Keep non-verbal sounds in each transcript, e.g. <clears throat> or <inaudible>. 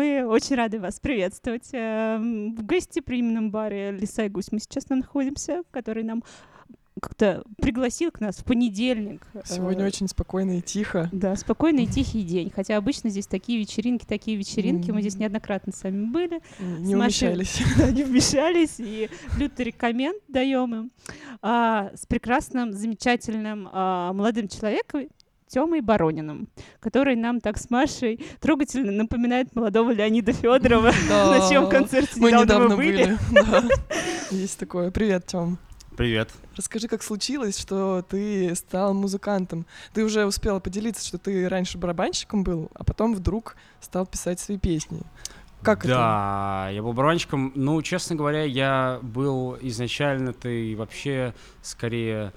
мы очень рады вас приветствовать. Эм, В гостеприимном баре «Лиса и гусь» мы сейчас находимся, который нам как-то пригласил к нас в понедельник. Сегодня Э, очень спокойно и тихо. Да, спокойный и тихий день. Хотя обычно здесь такие вечеринки, такие вечеринки. Мы здесь неоднократно с вами были. Не умещались. <laughs> Да, не вмешались. И лютый рекоменд даем им. А, с прекрасным, замечательным а, молодым человеком, Тёмой Барониным, который нам так с Машей трогательно напоминает молодого Леонида Федорова, <laughs> на чьем Да. концерте Мы недавно были. да. Есть такое. Привет, Тём. Привет. Расскажи, как случилось, что ты стал музыкантом. Ты уже успела поделиться, что ты раньше барабанщиком был, а потом вдруг стал писать свои песни. Как это? да, я был барабанщиком. Ну, честно говоря, я был изначально-то и вообще скорее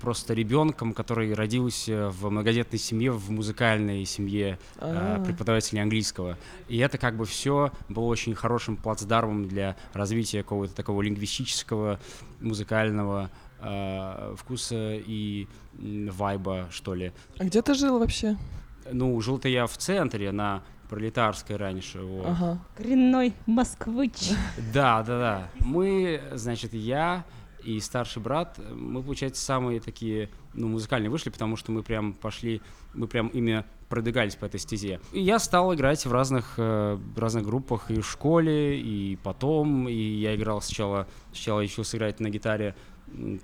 просто ребенком, который родился в многодетной семье, в музыкальной семье э, А, преподавателей английского. И это как бы все было очень хорошим плацдармом для развития какого-то такого лингвистического, музыкального э, вкуса и вайба, что ли. А где ты жил вообще? Ну, жил-то я в центре, на Пролетарской раньше. Вот. Ага. Коренной москвыч. Да, да, да. Мы, значит, я и старший брат, мы, получается, самые такие, ну, музыкальные вышли, потому что мы прям пошли, мы прям именно продвигались по этой стезе. И я стал играть в разных, э, разных группах и в школе, и потом, и я играл сначала, сначала учился играть на гитаре,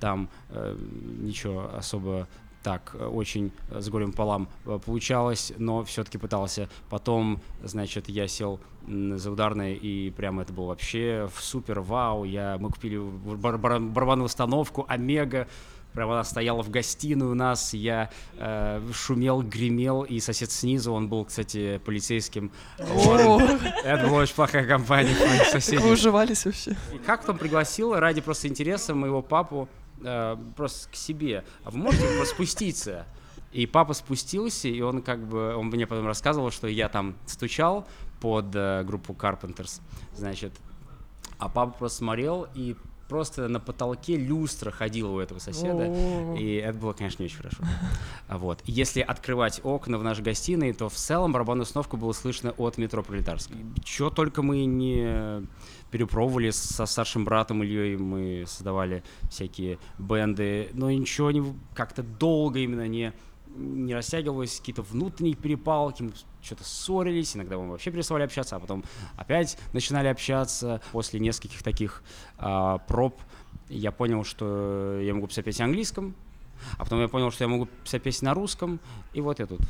там э, ничего особо так э, очень э, с горем пополам э, получалось, но все-таки пытался. Потом, значит, я сел за ударной, и прямо это было вообще в супер вау. Я, мы купили бар- бар- барабанную установку Омега, Прямо она стояла в гостиной у нас, я э, шумел, гремел, и сосед снизу, он был, кстати, полицейским. Он- Это была очень плохая компания моих вы уживались вообще? Как там пригласил ради просто интереса моего папу э, просто к себе. А вы можете просто спуститься? И папа спустился, и он как бы, он мне потом рассказывал, что я там стучал под э, группу Carpenters, значит, а папа просто смотрел, и просто на потолке люстра ходила у этого соседа. И это было, конечно, не очень хорошо. А Вот. Если открывать окна в нашей гостиной, то в целом барабанную установку было слышно от метро Пролетарской. Чего только мы не перепробовали со старшим братом Ильей, мы создавали всякие бенды, но ничего не как-то долго именно не не растягивалось, какие-то внутренние перепалки, мы что-то ссорились, иногда мы вообще переставали общаться, а потом опять начинали общаться. После нескольких таких а, проб я понял, что я могу писать песни на английском, а потом я понял, что я могу писать песни на русском, и вот я тут.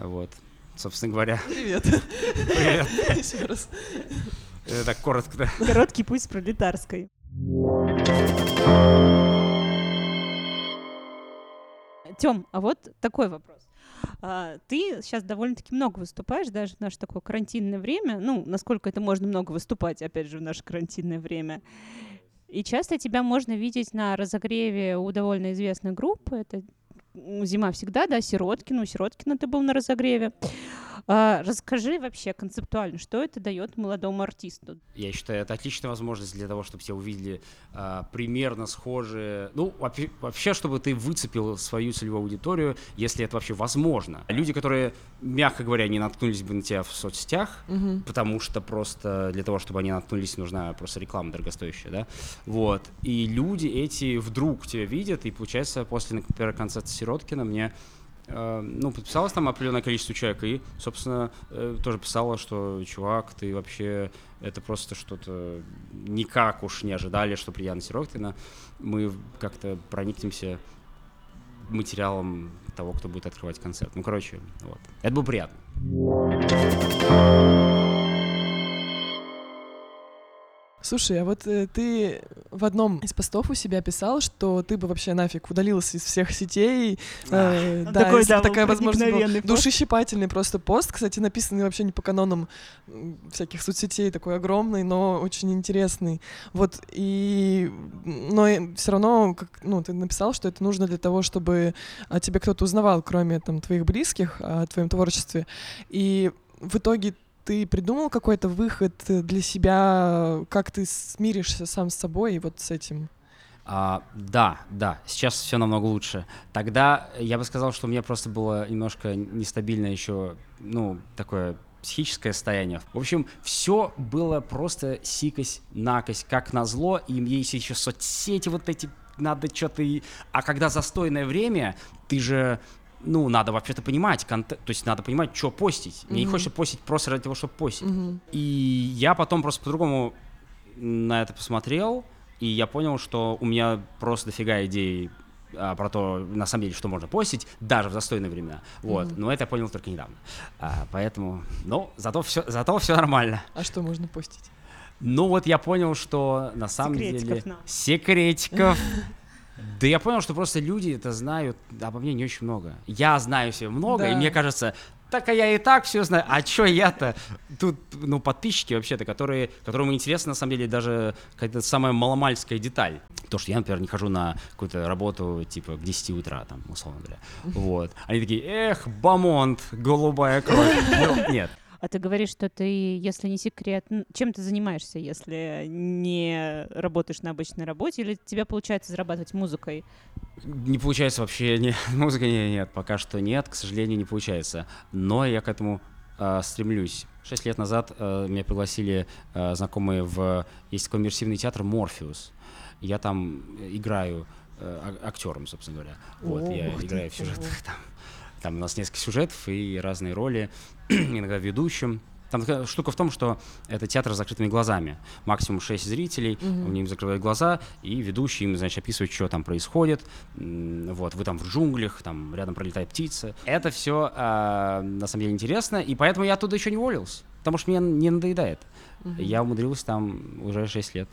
Вот. Собственно говоря, Привет. привет. Еще раз. Это так коротко, да. Короткий путь с пролетарской. Тём, а вот такой вопрос. А, Ты сейчас довольно-таки много выступаешь, даже в наше такое карантинное время. Ну, насколько это можно много выступать, опять же, в наше карантинное время. И часто тебя можно видеть на разогреве у довольно известной группы. Это «Зима всегда», да, Сироткин. У Сироткина ты был на разогреве. А, Расскажи вообще концептуально, что это дает молодому артисту? Я считаю, это отличная возможность для того, чтобы тебя увидели а, примерно схожие. Ну, вообще, чтобы ты выцепил свою целевую аудиторию, если это вообще возможно. Люди, которые, мягко говоря, не наткнулись бы на тебя в соцсетях, Мгм. потому что просто для того, чтобы они наткнулись, нужна просто реклама дорогостоящая, да, вот, и люди эти вдруг тебя видят, и получается после, например, концерта Сироткина мне ну, подписалось там определенное количество человек, и, собственно, э, тоже писала, что, чувак, ты вообще, это просто что-то никак уж не ожидали, что придя на Сироткина, мы как-то проникнемся материалом того, кто будет открывать концерт. Ну, короче, вот. Это было приятно. Слушай, а вот э, ты в одном из постов у себя писал, что ты бы вообще нафиг удалился из всех сетей. э, да, Такой, да, такая возможность была. Душещипательный просто пост, кстати, написанный вообще не по канонам всяких соцсетей, такой огромный, но очень интересный. Вот, и... Но все равно, как, ну, ты написал, что это нужно для того, чтобы о тебе кто-то узнавал, кроме там твоих близких, о твоем творчестве. И в итоге ты придумал какой-то выход э, для себя, как ты смиришься сам с собой и вот с этим? А, да, да, сейчас все намного лучше. Тогда я бы сказал, что у меня просто было немножко нестабильно еще, ну, такое психическое состояние. В общем, все было просто сикость, накость, как назло, и есть еще соцсети вот эти, надо что-то... А когда застойное время, ты же ну, надо вообще-то понимать, контент, то есть надо понимать, что постить. Mm-hmm. Мне не хочется постить просто ради того, чтобы постить. Mm-hmm. И я потом просто по-другому на это посмотрел, и я понял, что у меня просто дофига идей а, про то, на самом деле, что можно постить, даже в застойные времена. Вот. Mm-hmm. Но это я понял только недавно. А, поэтому, ну, зато все, зато все нормально. А что можно постить? Ну вот я понял, что на самом секретиков деле... нам. Секретиков. Да я понял, что просто люди это знают обо мне не очень много. Я знаю себе много, Да. и мне кажется, так а я и так все знаю. А чё я-то? Тут, ну, подписчики вообще-то, которые, которым интересна, на самом деле, даже какая-то самая маломальская деталь. То, что я, например, не хожу на какую-то работу, типа, к 10 утра, там, условно говоря. Вот. Они такие, эх, бамонт, голубая кровь. Ну, <laughs> нет. А ты говоришь, что ты, если не секрет, чем ты занимаешься, если не работаешь на обычной работе, или тебя получается зарабатывать музыкой? Не получается вообще, не, <laughs> музыка не- нет, пока что нет, к сожалению, не получается. Но я к этому э, стремлюсь. Шесть лет назад э, меня пригласили э, знакомые в... Есть такой иммерсивный театр «Морфеус». Я там играю э, актером, собственно говоря. Вот, О, я ух ты. играю в сюжетах там. Там у нас несколько сюжетов и разные роли, <clears throat> иногда ведущим. Там такая штука в том, что это театр с закрытыми глазами. Максимум 6 зрителей, Мгм. у них закрывают глаза, и ведущий им, значит, описывает, что там происходит. Вот, вы там в джунглях, там рядом пролетает птица. Это все на самом деле интересно, и поэтому я оттуда еще не уволился, потому что мне не надоедает. Мгм. Я умудрился там уже 6 лет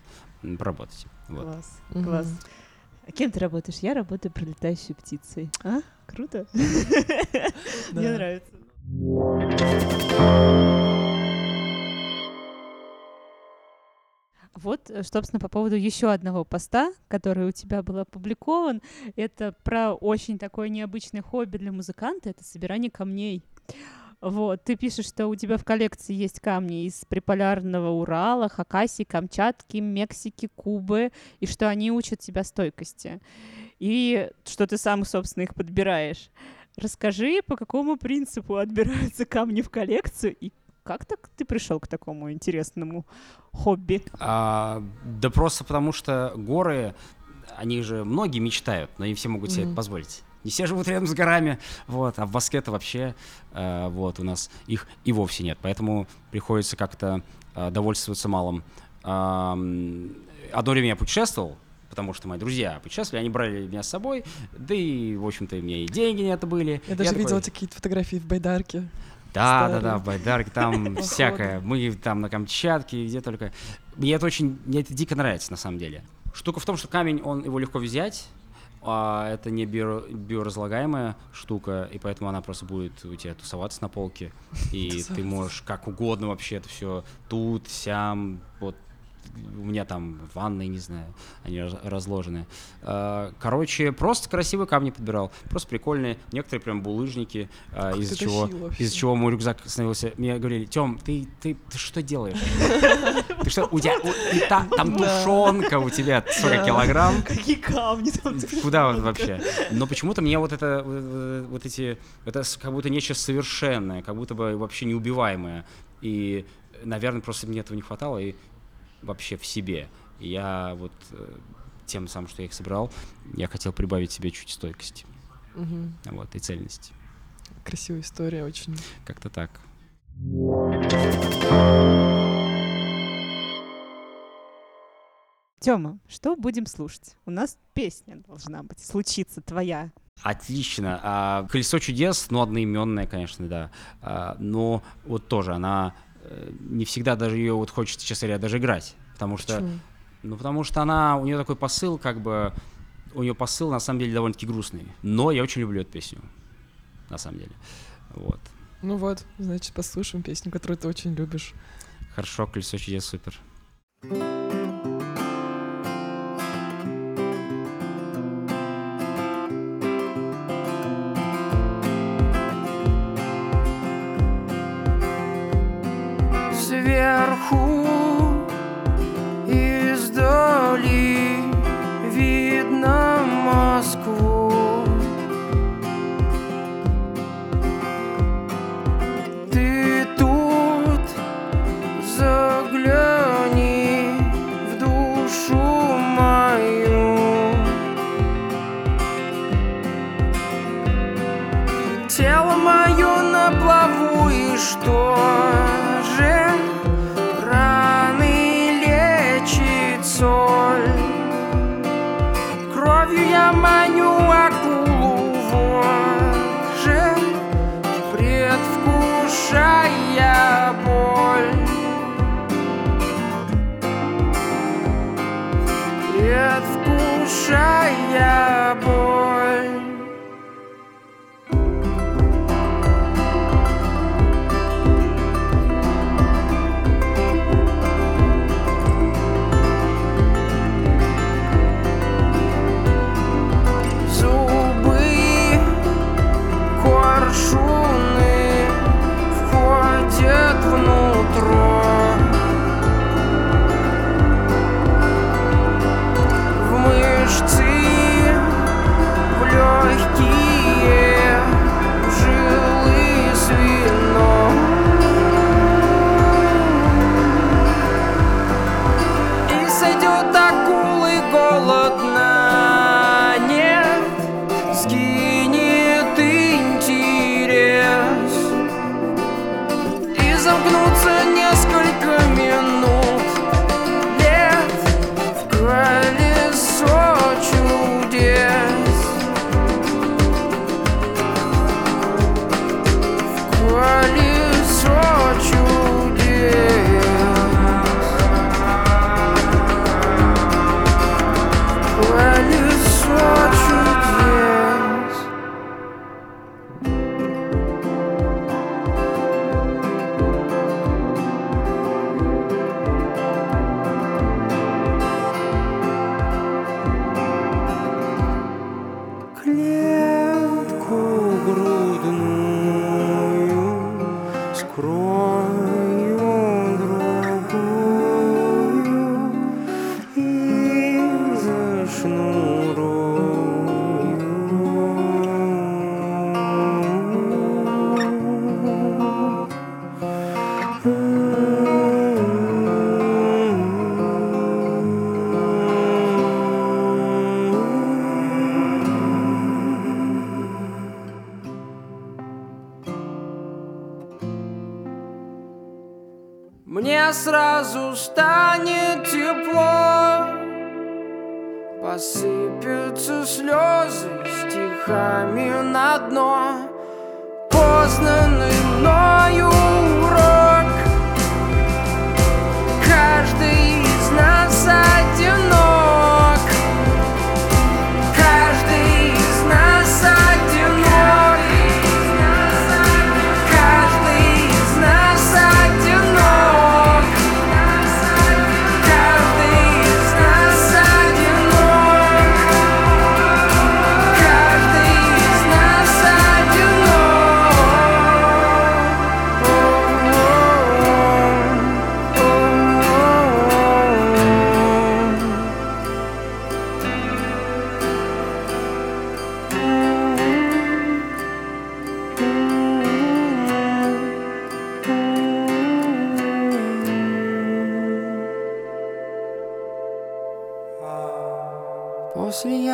поработать. Вот. Класс, Мгм. класс. А кем ты работаешь? Я работаю пролетающей птицей. А? Круто. <laughs> Мне нравится. Вот, э, собственно, по поводу еще одного поста, который у тебя был опубликован. Это про очень такое необычное хобби для музыканта. Это собирание камней. Вот, ты пишешь, что у тебя в коллекции есть камни из приполярного Урала, Хакасии, Камчатки, Мексики, Кубы, и что они учат тебя стойкости. И что ты сам, собственно, их подбираешь. Расскажи, по какому принципу отбираются камни в коллекцию, и как так ты пришел к такому интересному хобби? А, да просто потому что горы, они же многие мечтают, но не все могут себе это Мгм. позволить. Не все живут рядом с горами, вот, а в Москве-то вообще, э, вот, у нас их и вовсе нет, поэтому приходится как-то э, довольствоваться малым. Ам, Одно время я путешествовал, потому что мои друзья путешествовали, они брали меня с собой, да и, в общем-то, у меня и деньги на это были. Я даже такой, видела какие-то фотографии в Байдарке. да, да, да, старые. в Байдарке там <laughs> всякое. Мы там на Камчатке, где только. Мне это очень, мне это дико нравится на самом деле. Штука в том, что камень, он его легко взять, а это не био, биоразлагаемая штука, и поэтому она просто будет у тебя тусоваться на полке, <laughs> и ты можешь как угодно вообще это все тут, сям, вот у меня там ванны, не знаю, они раз- разложены. А, Короче, просто красивые камни подбирал, просто прикольные. Некоторые прям булыжники, а, из-за чего, из-за чего мой рюкзак становился. Мне говорили, Тем, ты, ты, ты что делаешь? <laughs> Ты что, у тебя у- и та- там тушенка у тебя 40 килограмм. Какие камни там? Куда вот вообще? Но почему-то мне вот это, вот- эти, это как будто нечто совершенное, как будто бы вообще неубиваемое. И, наверное, просто мне этого не хватало и вообще в себе. И я вот э, тем самым, что я их собрал, я хотел прибавить себе чуть стойкости, Мгм. вот, и цельности. Красивая история очень. Как-то так. Тёма, что будем слушать? У нас песня должна быть, случиться твоя. Отлично. А, Колесо чудес, ну, одноименная, конечно, да. А, но вот тоже она не всегда даже ее вот хочется, честно говоря, даже играть. Потому что, Почему? ну, потому что она, у нее такой посыл, как бы, у нее посыл на самом деле довольно-таки грустный. Но я очень люблю эту песню, на самом деле. Вот. Ну вот, значит, послушаем песню, которую ты очень любишь. Хорошо, колесо чудес, супер. Сверху издали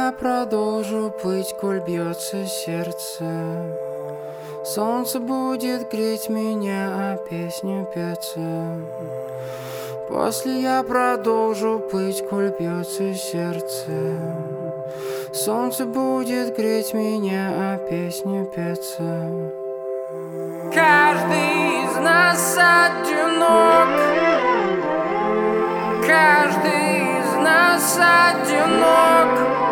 я продолжу плыть, коль бьется сердце. Солнце будет греть меня, а песню петься. После я продолжу плыть, коль бьется сердце. Солнце будет греть меня, а песню петься. Каждый из нас одинок. Каждый из нас одинок.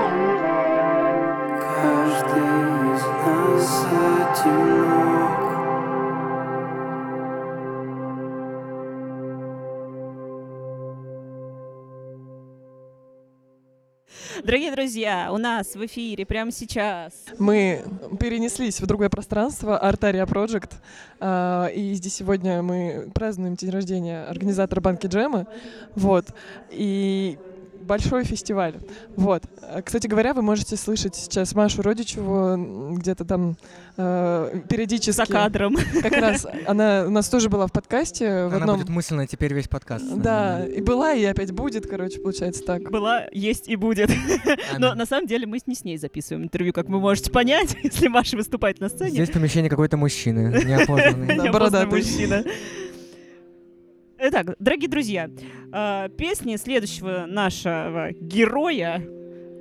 Каждый из нас одинок. Дорогие друзья, у нас в эфире прямо сейчас. Мы перенеслись в другое пространство, Артария Project, а, и здесь сегодня мы празднуем день рождения организатора Банки Джема, вот, и большой фестиваль. Вот. А, Кстати говоря, вы можете слышать сейчас Машу Родичеву где-то там э, периодически. За кадром. Как раз она у нас тоже была в подкасте в Она одном. будет мысленно теперь весь подкаст. Да, и была, и опять будет, короче, получается так. Была, есть и будет. Но Аминь. на самом деле мы не с ней записываем интервью, как вы можете понять, <laughs> если Маша выступает на сцене. Здесь помещение какой-то мужчины, Неопознанный бородатый. мужчина. Итак, дорогие друзья, э, песни следующего нашего героя,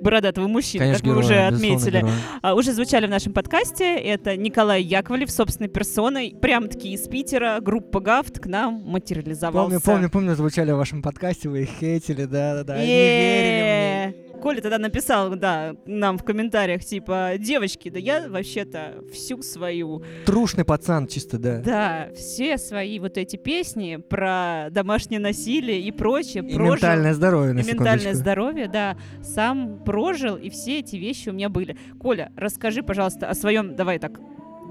бородатого мужчины, Конечно, как мы уже героя, отметили, героя. а, уже звучали в нашем подкасте. Это Николай Яковлев собственной персоной, прям-таки из Питера, группа Гафт к нам материализовался. Помню, помню, помню, звучали в вашем подкасте, вы их хейтили, да-да-да. Не верили мне. Коля тогда написал, да, нам в комментариях, типа, девочки, да я вообще-то всю свою, Трушный пацан чисто, да. да, все свои вот эти песни про домашнее насилие и прочее И прожил. ментальное здоровье, на и ментальное здоровье, да, сам прожил, и все эти вещи у меня были. Коля, расскажи, пожалуйста, о своем, давай так,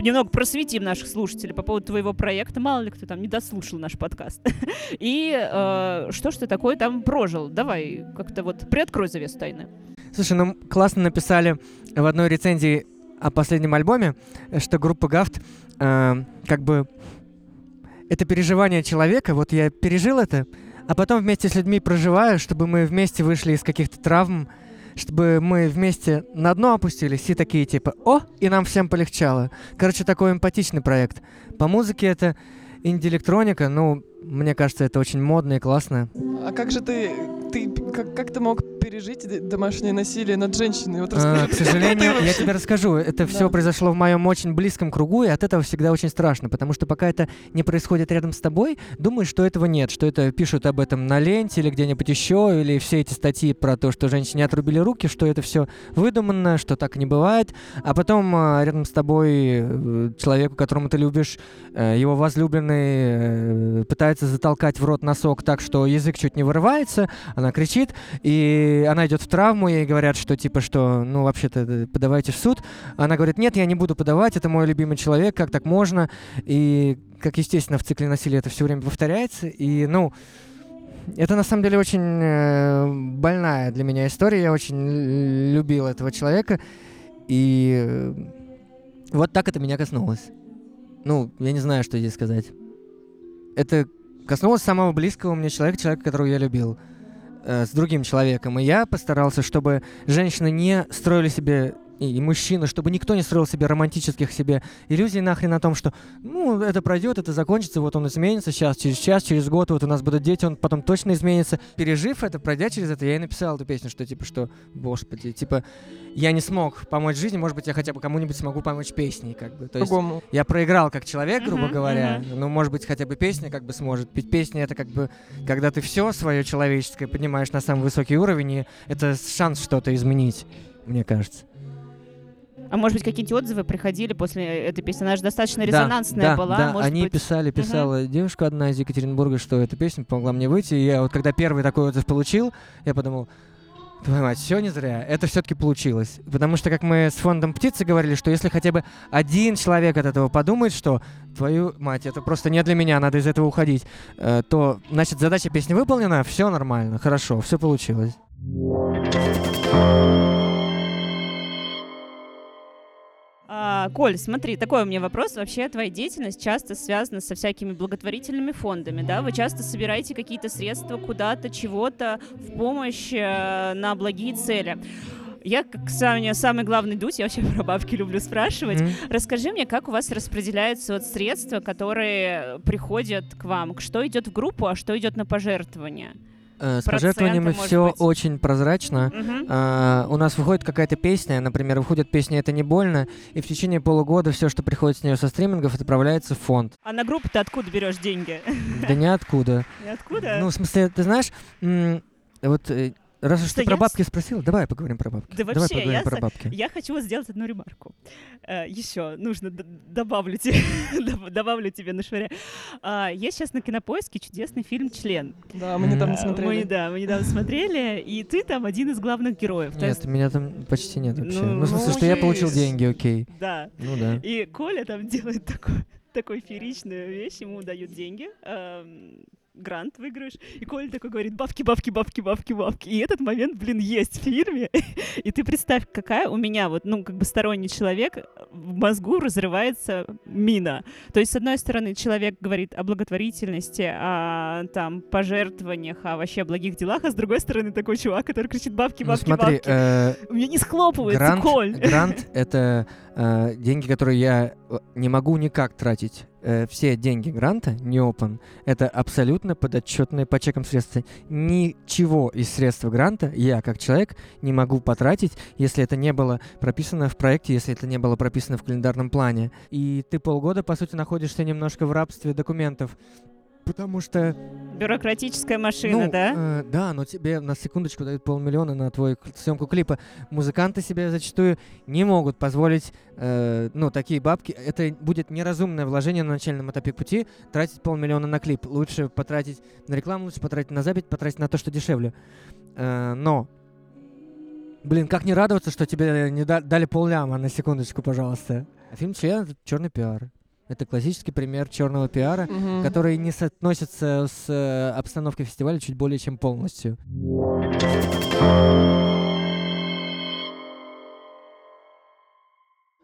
немного просветим наших слушателей по поводу твоего проекта, мало ли кто там не дослушал наш подкаст. <laughs> И э, что ж ты такое там прожил? Давай как-то вот приоткрой завесу тайны. Слушай, ну классно написали в одной рецензии о последнем альбоме, что группа Гафт э, как бы это переживание человека, вот я пережил это, а потом вместе с людьми проживаю, чтобы мы вместе вышли из каких-то травм, чтобы мы вместе на дно опустились и такие типа «О!» и нам всем полегчало. Короче, такой эмпатичный проект. По музыке это инди-электроника, ну, мне кажется, это очень модно и классно. А как же ты, ты как, как ты мог пережить домашнее насилие над женщиной? Вот А. К сожалению, <laughs> я тебе расскажу. Это все Да. произошло в моем очень близком кругу, и от этого всегда очень страшно, потому что пока это не происходит рядом с тобой, думаешь, что этого нет, что это пишут об этом на ленте или где-нибудь еще, или все эти статьи про то, что женщине отрубили руки, что это все выдуманно, что так не бывает. А потом а, рядом с тобой э, человеку, которому ты любишь, э, его возлюбленный э, пытается затолкать в рот носок так, что язык чуть не вырывается, она кричит, и она идет в травму, ей говорят, что типа, что, ну, вообще-то э, подавайте в суд. Она говорит, нет, я не буду подавать, это мой любимый человек, как так можно? И, как естественно, в цикле насилия это все время повторяется, и, ну, это на самом деле очень э, больная для меня история. Я очень любил этого человека. И э, вот так это меня коснулось. Ну, я не знаю, что здесь сказать. Это коснулось самого близкого мне человека, человека, которого я любил, э, с другим человеком. И я постарался, чтобы женщины не строили себе и, и мужчины, чтобы никто не строил себе романтических себе иллюзий нахрен о том, что, ну, это пройдет, это закончится, вот он изменится сейчас, через час, через год, вот у нас будут дети, он потом точно изменится. Пережив это, пройдя через это, я и написал эту песню, что типа, что, господи, типа, я не смог помочь жизни, может быть, я хотя бы кому-нибудь смогу помочь песней, как бы. То есть Другому. я проиграл как человек, грубо Мгм, говоря. Ну, может быть, хотя бы песня как бы сможет. Ведь песня это как бы, когда ты все свое человеческое поднимаешь на самый высокий уровень, и это шанс что-то изменить, мне кажется. А может быть, какие-то отзывы приходили после этой песни? Она же достаточно резонансная да, была. Да, может они быть... писали, писала девушка одна из Екатеринбурга, что эта песня помогла мне выйти. И я вот когда первый такой отзыв получил, я подумал, твою мать, все не зря, это все-таки получилось. Потому что, как мы с фондом птицы говорили, что если хотя бы один человек от этого подумает, что твою мать, это просто не для меня, надо из этого уходить, э, то, значит, задача песни выполнена, все нормально, хорошо, все получилось. А, Коль, смотри, такой у меня вопрос. Вообще, твоя деятельность часто связана со всякими благотворительными фондами, да? Вы часто собираете какие-то средства куда-то, чего-то в помощь э, на благие цели. Я, как самый, самый главный дуть, я вообще <laughs> про бабки люблю спрашивать. М? Расскажи мне, как у вас распределяются вот средства, которые приходят к вам? Что идет в группу, а что идет на пожертвования? Э, С пожертвованиями все быть. очень прозрачно. Мгм. А, у нас выходит какая-то песня, например, выходит песня «Это не больно», и в течение полугода все, что приходит с нее со стримингов, отправляется в фонд. А на группу ты откуда берешь деньги? Да ниоткуда. <laughs> Ниоткуда? Ну, в смысле, ты знаешь, вот э, раз уж Что ты про я бабки спросил, давай поговорим про бабки. Да давай вообще, поговорим я про бабки. Я хочу сделать одну ремарку. еще нужно добавлю тебе, <laughs> доб- добавлю тебе на швыре. А, есть сейчас на кинопоиске чудесный фильм Член. Да, мы недавно А, смотрели. Мы, да, мы недавно смотрели, и ты там один из главных героев. Нет, есть- меня там почти нет вообще. Ну, Ну, в смысле, ну, что я получил деньги, окей. да. Ну да. И Коля там делает такой, такой фееричную вещь, ему дают деньги. Грант выиграешь, и Коля такой говорит, бабки, бабки, бабки, бабки, бабки. И этот момент, блин, есть в фильме. <laughs> И ты представь, какая у меня вот, ну, как бы сторонний человек, в мозгу разрывается мина. То есть, с одной стороны, человек говорит о благотворительности, о там пожертвованиях, о вообще благих делах, а с другой стороны, такой чувак, который кричит бабки, Ну, бабки, смотри, бабки. э, У меня не схлопывается, грант, Коль. грант — это э, деньги, которые я э, не могу никак тратить. Э, все деньги гранта, не open, это абсолютно подотчетные по чекам средства. Ничего из средств гранта я, как человек, не могу потратить, если это не было прописано в проекте, если это не было прописано в календарном плане. И ты полгода, по сути, находишься немножко в рабстве документов. Потому что Бюрократическая машина, ну, да? э, да, но тебе на секундочку дают полмиллиона на твою съемку клипа. Музыканты себе зачастую не могут позволить, э, ну, такие бабки. Это будет неразумное вложение на начальном этапе пути, тратить полмиллиона на клип. Лучше потратить на рекламу, лучше потратить на запись, потратить на то, что дешевле. Э, но, блин, как не радоваться, что тебе не да- дали полляма на секундочку, пожалуйста. А фильм «Член» — черный пиар. Это классический пример черного пиара, Мгм. который не соотносится с э, обстановкой фестиваля чуть более чем полностью.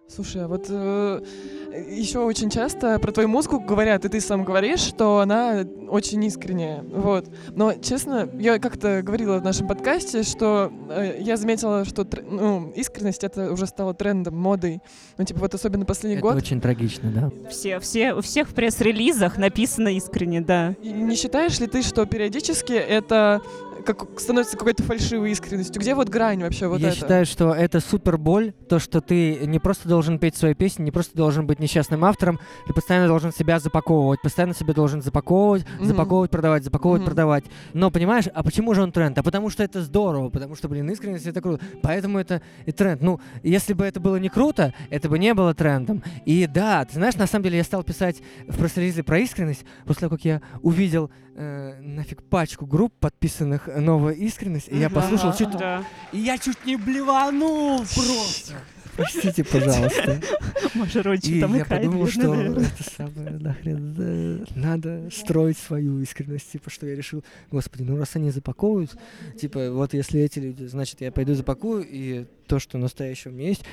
Слушай, а вот еще очень часто про твою музыку говорят, и ты сам говоришь, что она очень искренняя. Вот. Но, честно, я как-то говорила в нашем подкасте, что э, я заметила, что тр- ну, искренность это уже стало трендом, модой. Ну, типа, вот особенно последний Это год. очень трагично, да. Все, все, у всех в пресс-релизах написано искренне, да. И не считаешь ли ты, что периодически это как становится какой-то фальшивой искренностью? Где вот грань вообще вот Я это? считаю, что это супер боль, то, что ты не просто должен петь свои песни, не просто должен быть несчастным автором, ты постоянно должен себя запаковывать, постоянно себя должен запаковывать, Мгм. запаковывать, продавать, запаковывать, Мгм. продавать. Но понимаешь, а почему же он тренд? А потому что это здорово, потому что, блин, искренность это круто. Поэтому это и тренд. Ну, если бы это было не круто, это бы не было трендом. И да, ты знаешь, на самом деле я стал писать в пресс-релизе про искренность после того, как я увидел э, нафиг пачку групп, подписанных «Новая искренность», и я послушал чуть Да. и я чуть не блеванул просто. Простите, пожалуйста. <laughs> Маша Рочи И там я икает, подумал, что наверное. это самое нахрен надо строить свою искренность. Типа, что я решил, господи, ну раз они запаковывают, типа, вот если эти люди, значит, я пойду запакую, и то, что настоящее у меня есть,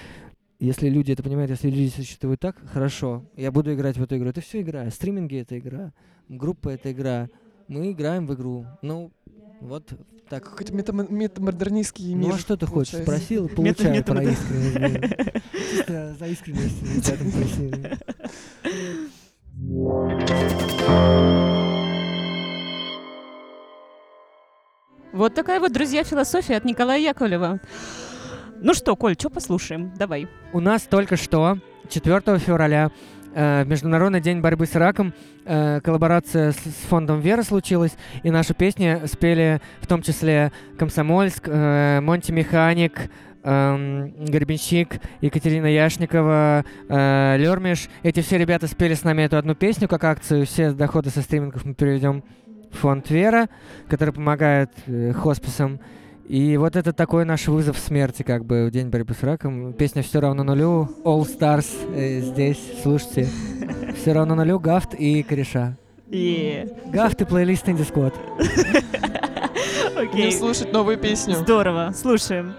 если люди это понимают, если люди существуют так, хорошо, я буду играть в эту игру. Это все игра. Стриминги — это игра. Группа — это игра. Мы играем в игру. Ну, вот так. Какой-то метам- метамодернистский мир. Ну а что ты хочешь? Спросил, Мета- получаю мета- про мета- искренность. <laughs> Чисто за искренность ребятам просили. Вот такая вот, друзья, философия от Николая Яковлева. Ну что, Коль, что послушаем? Давай. У нас только что, 4 февраля, Международный день борьбы с раком, э, коллаборация с, с фондом «Вера» случилась, и нашу песню спели в том числе «Комсомольск», э, «Монти Механик», эм, Горбенщик, Екатерина Яшникова, э, Лермиш. Эти все ребята спели с нами эту одну песню как акцию. Все доходы со стримингов мы переведем в фонд «Вера», который помогает э, хосписам. И вот это такой наш вызов смерти, как бы, в день борьбы с раком. Песня «Все равно нулю», All Stars э, здесь, слушайте. <laughs> «Все равно нулю», Гафт и Кореша. И... Гафт и плейлист Инди Сквот. <laughs> Будем Окей. слушать новую песню. Здорово. Слушаем.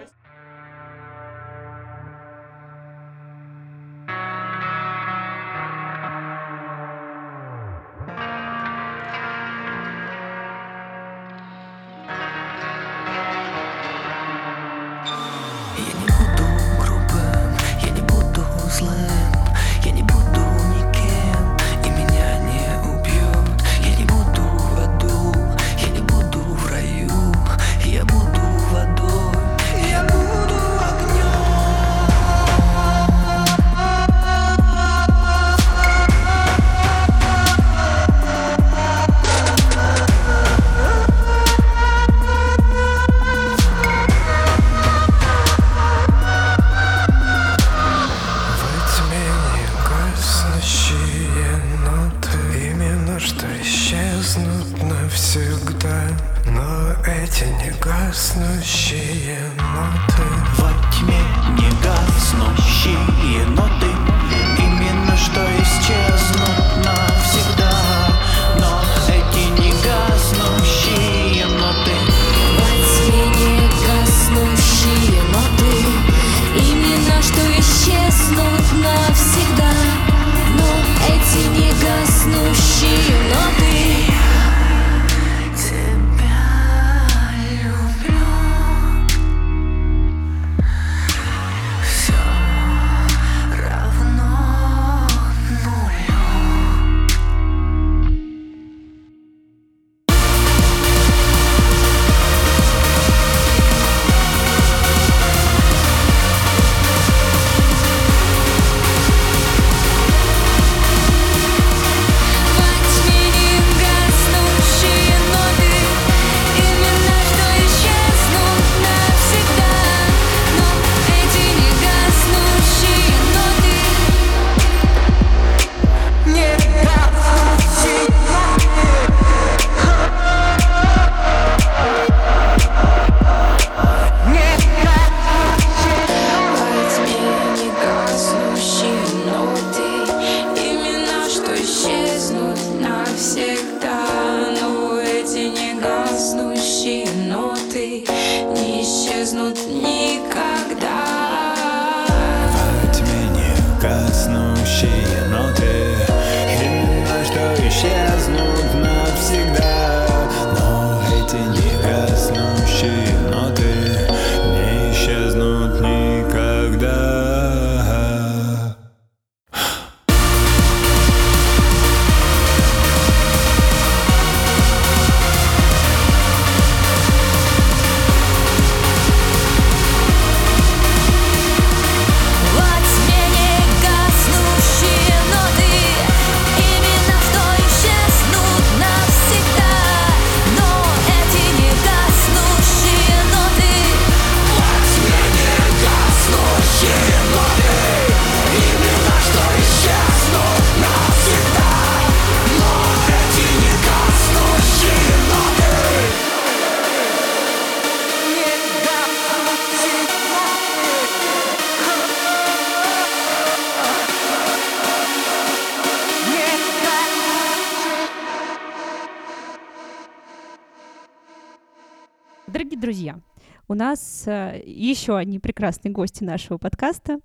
У нас э, еще одни прекрасные гости нашего подкаста,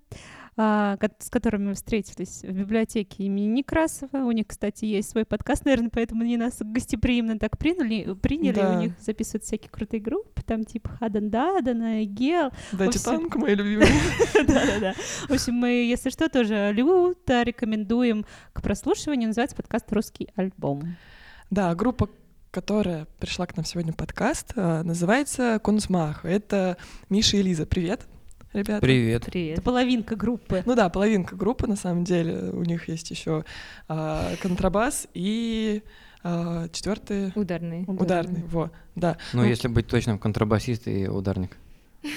а, с которыми мы встретились в библиотеке имени Некрасова. У них, кстати, есть свой подкаст, наверное, поэтому они нас гостеприимно так приняли. приняли. Да. У них записывают всякие крутые группы, там типа Хадан Дадана, Гел. Дайте общем- танк, мои любимые. <laughs> Да-да-да. В общем, мы, если что, тоже люто рекомендуем к прослушиванию. Называется подкаст «Русский альбом». Да, группа, которая пришла к нам сегодня в подкаст, а, называется Конусмах. Это Миша и Лиза. Привет, ребята. Привет. Это половинка группы. Ну да, половинка группы, на самом деле. У них есть еще а, контрабас и четвертый Ударные. ударный. Во, да. Ну, если быть точным, контрабасист и ударник.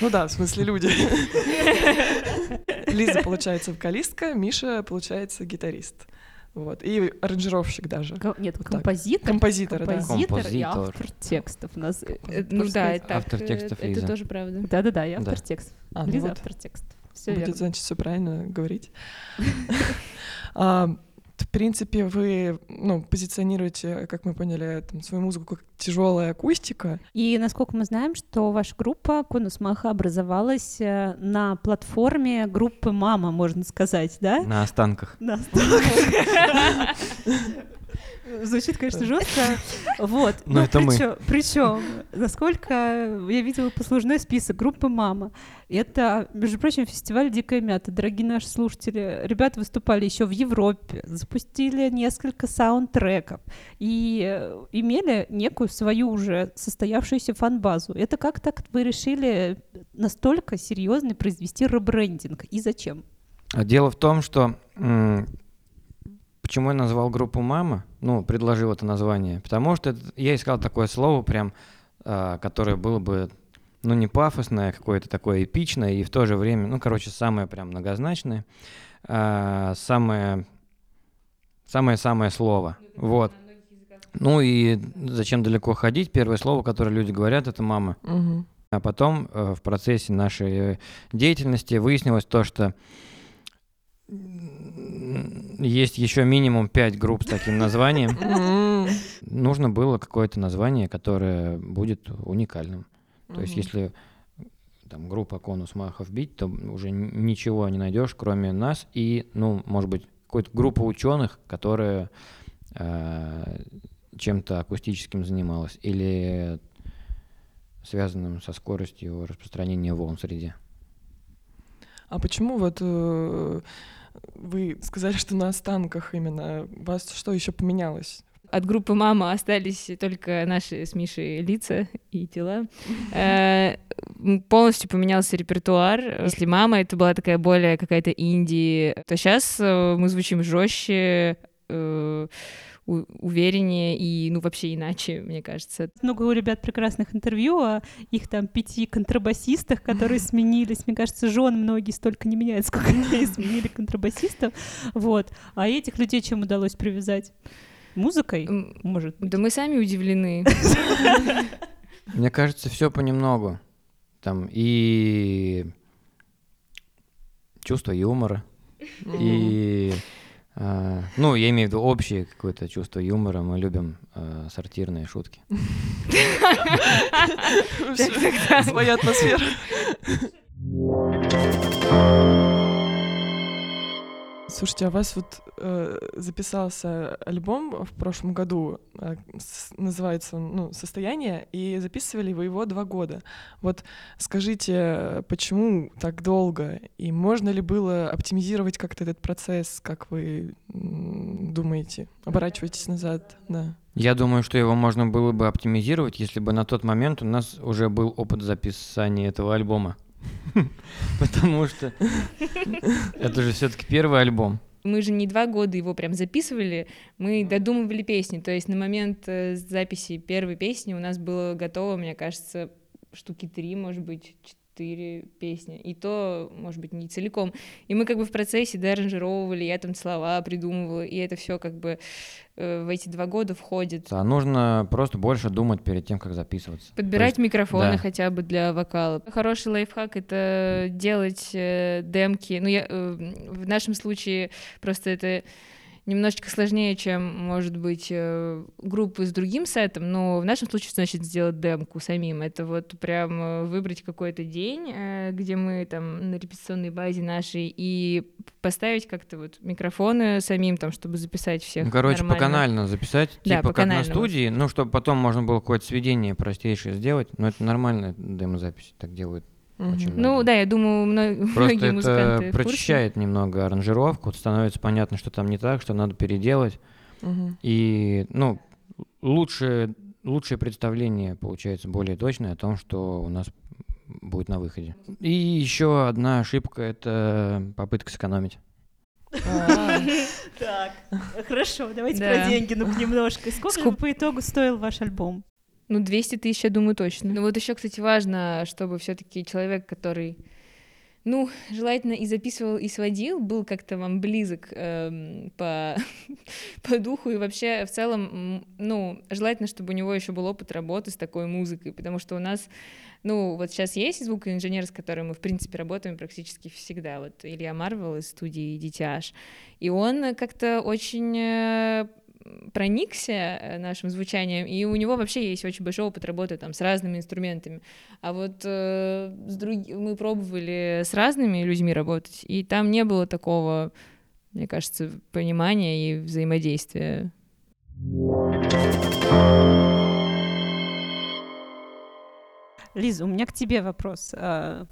Ну да, в смысле люди. <laughs> Лиза, получается, вокалистка, Миша, получается, гитарист. Вот. И аранжировщик даже. Ко- Нет, так. композитор. Композитор, да. Композитор и Композитор. автор текстов. У нас, э, Э, Ну да, это так, Автор э, текстов Это Лиза. тоже правда. Да-да-да, я автор Да. текстов. А, ну Лиза вот. автор текстов. Все Будет, верно. значит, все правильно говорить. <laughs> В принципе, вы ну, позиционируете, как мы поняли, там, свою музыку как тяжелая акустика. И насколько мы знаем, что ваша группа Конус Маха образовалась э, на платформе группы Мама, можно сказать, да? На останках. На <laughs> <laughs> Звучит, конечно, жестко. <laughs> Вот. Но это мы. Причем, насколько я видела послужной список группы Мама. Это, между прочим, фестиваль Дикая мята. Дорогие наши слушатели, ребята выступали еще в Европе, запустили несколько саундтреков и э, имели некую свою уже состоявшуюся фан-базу. Это как так вы решили настолько серьезно произвести ребрендинг? И зачем? А Дело в том, что почему я назвал группу «Мама», ну, предложил это название, потому что это- я искал такое слово прям, а, которое было бы, ну, не пафосное, а какое-то такое эпичное, и в то же время, ну, короче, самое прям многозначное, а, самое, самое-самое слово, вот. Ну и зачем далеко ходить? Первое слово, которое люди говорят, это «мама». Мгм. А потом э, в процессе нашей э, деятельности выяснилось то, что есть еще минимум пять групп с таким названием. Нужно было какое-то название, которое будет уникальным. То есть, если там группа конус махов бить, то уже ничего не найдешь, кроме нас и, ну, может быть, какой-то группа ученых, которая э, чем-то акустическим занималась или связанным со скоростью распространения волн в среде. А почему вот э, вы сказали, что на останках именно? У вас что еще поменялось? От группы «Мама» остались только наши с Мишей лица и тела. <laughs> Э, Полностью поменялся репертуар. Если «Мама» это была такая более какая-то инди, то сейчас мы звучим жестче, э, увереннее и, ну, вообще иначе, мне кажется. Много у ребят прекрасных интервью о их там пяти контрабасистах, которые <laughs> сменились. Мне кажется, жен многие столько не меняют, сколько <laughs> они сменили контрабасистов. Вот. А этих людей чем удалось привязать? Музыкой? Может быть. Да мы сами удивлены. <laughs> Мне кажется, все понемногу. Там и чувство юмора, и а, ну, я имею в виду общее какое-то чувство юмора. Мы любим а, сортирные шутки. Своя атмосфера. Слушайте, а у вас вот э, записался альбом в прошлом году, э, с- называется ну, «Состояние», и записывали вы его два года. Вот скажите, почему так долго, и можно ли было оптимизировать как-то этот процесс, как вы думаете? Оборачивайтесь назад, да. Я думаю, что его можно было бы оптимизировать, если бы на тот момент у нас уже был опыт записания этого альбома. Потому что это же все-таки первый альбом. Мы же не два года его прям записывали, мы додумывали песни. То есть на момент э, записи первой песни у нас было готово, мне кажется, штуки три, может быть, четыре песни. И то, может быть, не целиком. И мы как бы в процессе доаранжировывали, я там слова придумывала, и это все как бы э, в эти два года входит. А нужно просто больше думать перед тем, как записываться. Подбирать есть, микрофоны да. хотя бы для вокала. Хороший лайфхак — это делать э, демки. Ну, я, э, в нашем случае просто это немножечко сложнее, чем, может быть, э, группы с другим сетом, но в нашем случае, значит, сделать демку самим. Это вот прям э, выбрать какой-то день, э, где мы там на репетиционной базе нашей, и поставить как-то вот микрофоны самим, там, чтобы записать всех Ну, короче, нормально. поканально записать, Да, типа как на студии, ну, чтобы потом можно было какое-то сведение простейшее сделать. Но это нормально, демозапись так делают очень. Ну да, я думаю, мно- <laughs> Просто многие это музыканты прочищает немного аранжировку, становится понятно, что там не так, что надо переделать. Мгм. И, ну, лучшее, лучшее представление получается более точное о том, что у нас будет на выходе. И еще одна ошибка — это попытка сэкономить. А, Так, хорошо, давайте Да. про деньги, ну немножко. Сколько по итогу стоил ваш альбом? Ну, 200 тысяч, я думаю, точно. Ну, вот еще, кстати, важно, чтобы все-таки человек, который, ну, желательно и записывал, и сводил, был как-то вам близок эм, по, <laughs> по духу, и вообще в целом, ну, желательно, чтобы у него еще был опыт работы с такой музыкой, потому что у нас, ну, вот сейчас есть звукоинженер, с которым мы, в принципе, работаем практически всегда, вот Илья Марвел из студии DTH, и он как-то очень э, проникся э, нашим звучанием, и у него вообще есть очень большой опыт работы там с разными инструментами. А вот э, с друг- мы пробовали с разными людьми работать, и там не было такого, мне кажется, понимания и взаимодействия. Лиза, у меня к тебе вопрос. А,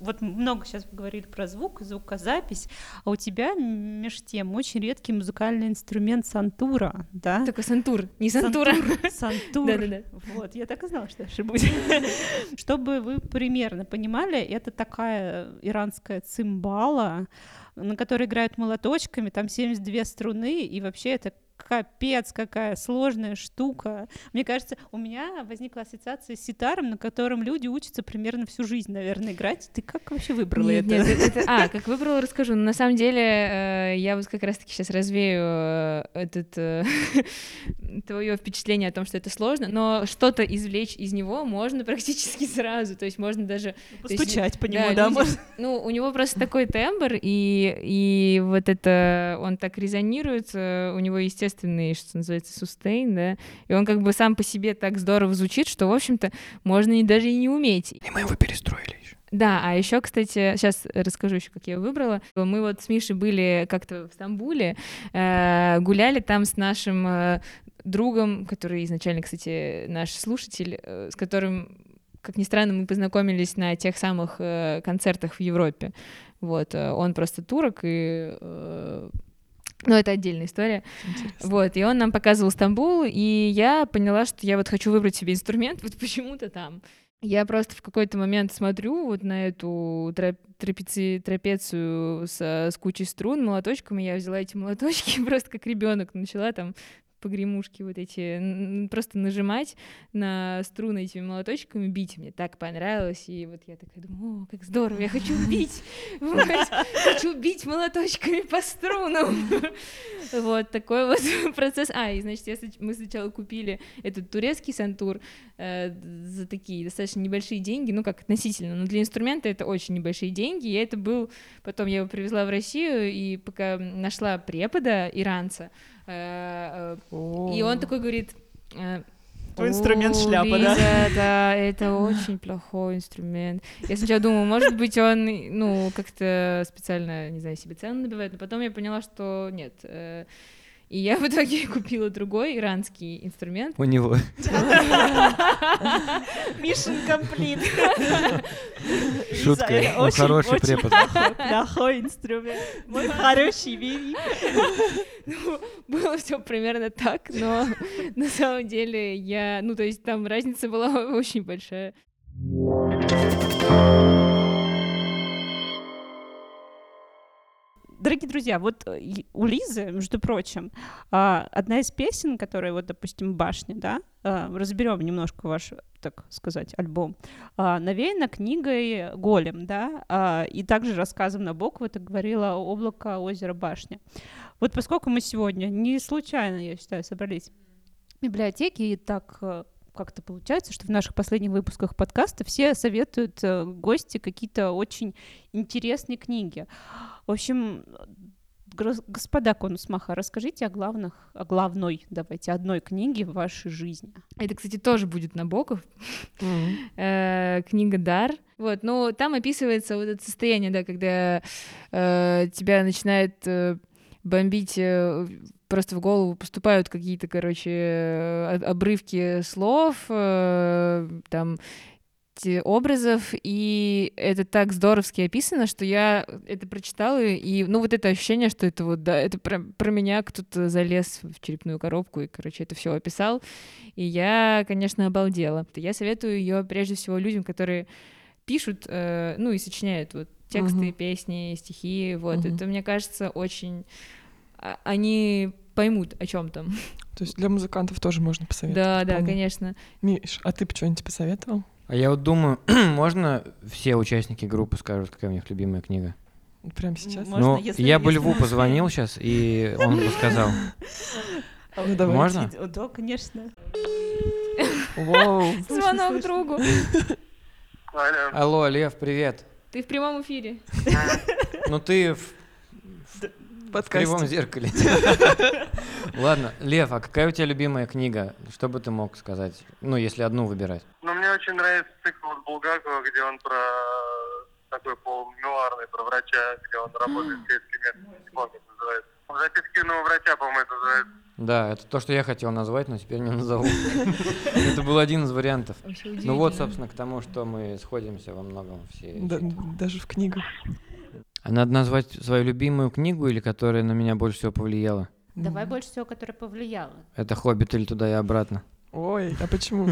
Вот много сейчас говорили про звук, звукозапись, а у тебя меж тем очень редкий музыкальный инструмент сантура, да? Такой сантур, не сантура. Сантур. Сантур. <laughs> Да-да-да. Вот, я так и знала, что ошибусь. <laughs> Чтобы вы примерно понимали, это такая иранская цимбала, на которой играют молоточками, там 72 струны, и вообще это капец какая сложная штука. Мне кажется, у меня возникла ассоциация с ситаром, на котором люди учатся примерно всю жизнь, наверное, играть. Ты как вообще выбрала Нет, это? нет, это- <laughs> А, как выбрала, расскажу. Но на самом деле э, я вот как раз-таки сейчас развею э, этот <laughs> твое впечатление о том, что это сложно, но что-то извлечь из него можно <laughs> практически сразу. То есть можно даже то есть, Постучать по нему, да, да, люди- можно? Ну, у него просто такой тембр, и, и вот это, он так резонирует, э, у него естественный, что называется, сустейн, да, и он как бы сам по себе так здорово звучит, что, в общем-то, можно и даже и не уметь. И мы его перестроили еще. Да, а еще, кстати, сейчас расскажу еще, как я его выбрала. Мы вот с Мишей были как-то в Стамбуле, э, гуляли там с нашим э, другом, который изначально, кстати, наш слушатель, э, с которым, как ни странно, мы познакомились на тех самых э, концертах в Европе. Вот, он просто турок и э, но это отдельная история. Интересно. Вот, и он нам показывал Стамбул, и я поняла, что я вот хочу выбрать себе инструмент <laughs> вот почему-то там. Я просто в какой-то момент смотрю вот на эту тра- трапеци- трапецию с, с кучей струн, молоточками, я взяла эти молоточки <laughs> просто как ребенок начала там погремушки вот эти, просто нажимать на струны этими молоточками, бить. Мне так понравилось, и вот я такая думаю, о, как здорово, я хочу бить, <laughs> хочу бить молоточками по струнам. <laughs> Вот такой вот <laughs> процесс. А, и значит, мы сначала купили этот турецкий сантур э, за такие достаточно небольшие деньги, ну как относительно, но для инструмента это очень небольшие деньги, и это был, потом я его привезла в Россию, и пока нашла препода иранца, и он такой говорит, э, Твой инструмент шляпа, да? Да, это очень плохой инструмент. Я сначала думала, может быть, он, ну, как-то специально, не знаю, себе цену набивает, но потом я поняла, что нет. И я в итоге <laughs> купила другой иранский инструмент. У него. Mission complete. Шутка, он хороший препод. плохой- Плохой инструмент. Мой хороший, бери. Ну, было все примерно так, но на самом деле я, ну, то есть там разница была <laughs> очень большая. Дорогие друзья, вот э, у Лизы, между прочим, а, одна из песен, которая, вот, допустим, «Башня», да, разберем немножко ваш, так сказать, альбом, а, навеяна книгой «Голем», да, а, и также рассказом Набокова это говорила «Облако, озеро, башня». Вот поскольку мы сегодня не случайно, я считаю, собрались в библиотеке, и так э, как-то получается, что в наших последних выпусках подкаста все советуют э, гости какие-то очень интересные книги. В общем, господа Конусмаха, расскажите о главных, о главной, давайте, одной книге в вашей жизни. Это, кстати, тоже будет Набоков. Мгм. <laughs> э, книга Дар. Вот, но там описывается вот это состояние, да, когда э, тебя начинает бомбить, э, просто в голову поступают какие-то, короче, э, обрывки слов, э, там образов, и это так здоровски описано, что я это прочитала, и, ну, вот это ощущение, что это вот, да, это про, про меня кто-то залез в черепную коробку и, короче, это все описал, и я, конечно, обалдела. Я советую ее прежде всего людям, которые пишут, ну, и сочиняют вот тексты, Мгм. песни, стихи, вот, Мгм. это, мне кажется, очень... а- Они поймут, о чем там. То есть для музыкантов тоже можно посоветовать. Да, да, вполне. конечно. Миш, а ты бы что-нибудь посоветовал? А я вот думаю, <clears throat> можно все участники группы скажут, какая у них любимая книга? Прямо сейчас? Можно, ну, если- я бы Льву позвонил сейчас, и он бы сказал. Ну, давай. Можно? Да, конечно. Звонок другу. Алло, Лев, привет. Ты в прямом эфире. Ну ты в, в кривом зеркале. <laughs> Ладно, Лев, а какая у тебя любимая книга? Что бы ты мог сказать? Ну, если одну выбирать. Ну, мне очень нравится цикл от Булгакова, где он про такой полумемуарный, про врача, где он работает в метод, не помню, как называется. Записки юного врача, по-моему, это называется. Да, это то, что я хотел назвать, но теперь не назову. <laughs> Это был один из вариантов. Ну вот, собственно, к тому, что мы сходимся во многом все. Да- даже в книгах. А надо назвать свою любимую книгу или которая на меня больше всего повлияла? Давай больше всего, которая повлияла. Это «Хоббит» или «Туда и обратно». Ой, а почему?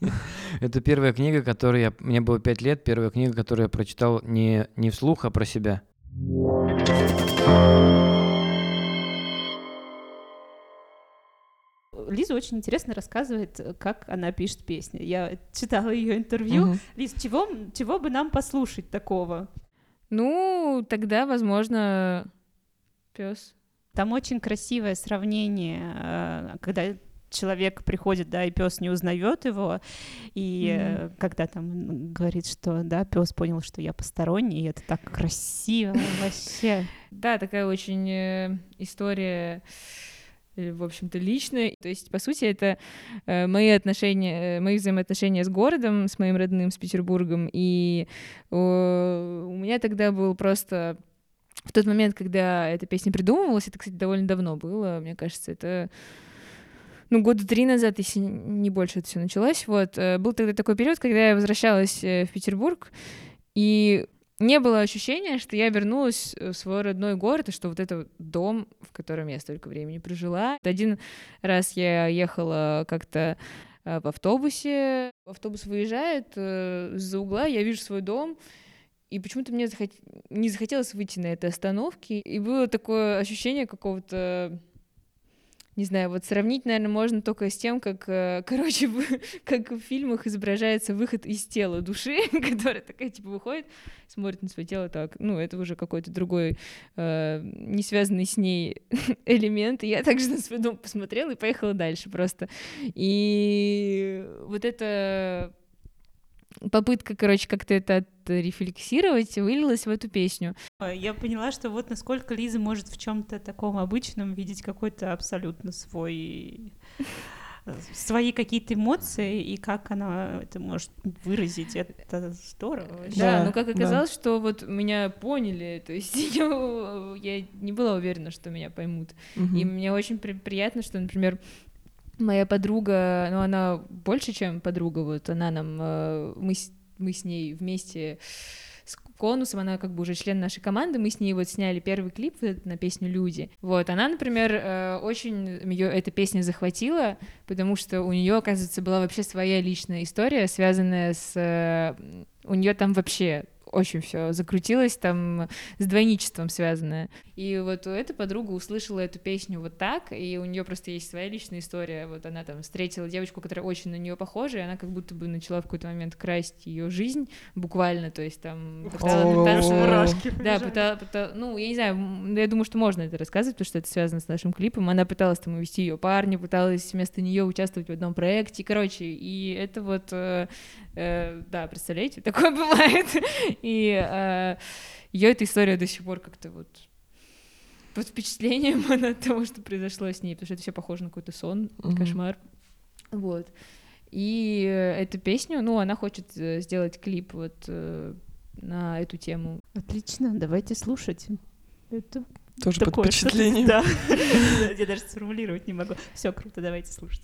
<laughs> Это первая книга, которую я... Мне было пять лет, первая книга, которую я прочитал не, не вслух, а про себя. Лиза очень интересно рассказывает, э, как она пишет песни. Я читала ее интервью. Мгм. Лиз, чего, чего бы нам послушать такого? Ну, тогда, возможно, пес. Там очень красивое сравнение, э, когда человек приходит, да, и пес не узнает его, и э, когда там говорит, что, да, пес понял, что я посторонний, и это так красиво вообще. Да, такая очень история, в общем-то, личная. То есть, по сути, это э, мои отношения, э, мои взаимоотношения с городом, с моим родным, с Петербургом. И э, у меня тогда был просто в тот момент, когда эта песня придумывалась, это, кстати, довольно давно было, мне кажется, это ну, года три назад, если не больше это все началось. Вот, э, был тогда такой период, когда я возвращалась э, в Петербург, и не было ощущения, что я вернулась в свой родной город, и что вот это дом, в котором я столько времени прожила. Один раз я ехала как-то э, в автобусе, автобус выезжает э, за угла, я вижу свой дом, и почему-то мне захот... не захотелось выйти на этой остановке, и было такое ощущение какого-то не знаю, вот сравнить, наверное, можно только с тем, как, э, <laughs> короче, как в фильмах изображается выход из тела души, <laughs> которая такая, типа, выходит, смотрит на свое тело так, ну, это уже какой-то другой, э, не связанный с ней <laughs> элемент, я также на свой дом посмотрела и поехала дальше просто. И вот это попытка, короче, как-то это отрефлексировать вылилась в эту песню. Я поняла, что вот насколько Лиза может в чем-то таком обычном видеть какой-то абсолютно свой свои какие-то эмоции и как она это может выразить. Это здорово. вообще. Да, Да, ну как да. оказалось, что вот меня поняли, то есть <laughs> я, я не была уверена, что меня поймут. Мгм. И мне очень при- приятно, что, например, моя подруга, ну она больше, чем подруга, вот она нам, э, мы мы с ней вместе с Конусом, она как бы уже член нашей команды, мы с ней вот сняли первый клип на песню «Люди». Вот, она, например, э, очень ее эта песня захватила, потому что у нее, оказывается, была вообще своя личная история, связанная с... э, У нее там вообще очень все закрутилось, там с двойничеством связанное. И вот эта подруга услышала эту песню вот так, и у нее просто есть своя личная история. Вот она там встретила девочку, которая очень на нее похожа, и она как будто бы начала в какой-то момент красть ее жизнь буквально, то есть там да, пытала- пытала- ну, я не знаю, я думаю, что можно это рассказывать, потому что это связано с нашим клипом. Она пыталась там увести ее парня, пыталась вместо нее участвовать в одном проекте, короче, и это вот, э, э, да, представляете, <laughs> такое бывает. И ее эта история до сих пор как-то вот под впечатлением она <laughs> от того, что произошло с ней, потому что это все похоже на какой-то сон, Мгм. кошмар. Вот. И э, эту песню, ну, она хочет э, сделать клип вот э, на эту тему. Отлично, давайте слушать. Это Тоже под такое что-то, впечатлением. <laughs> Да. Я даже сформулировать не могу. Все круто, давайте слушать.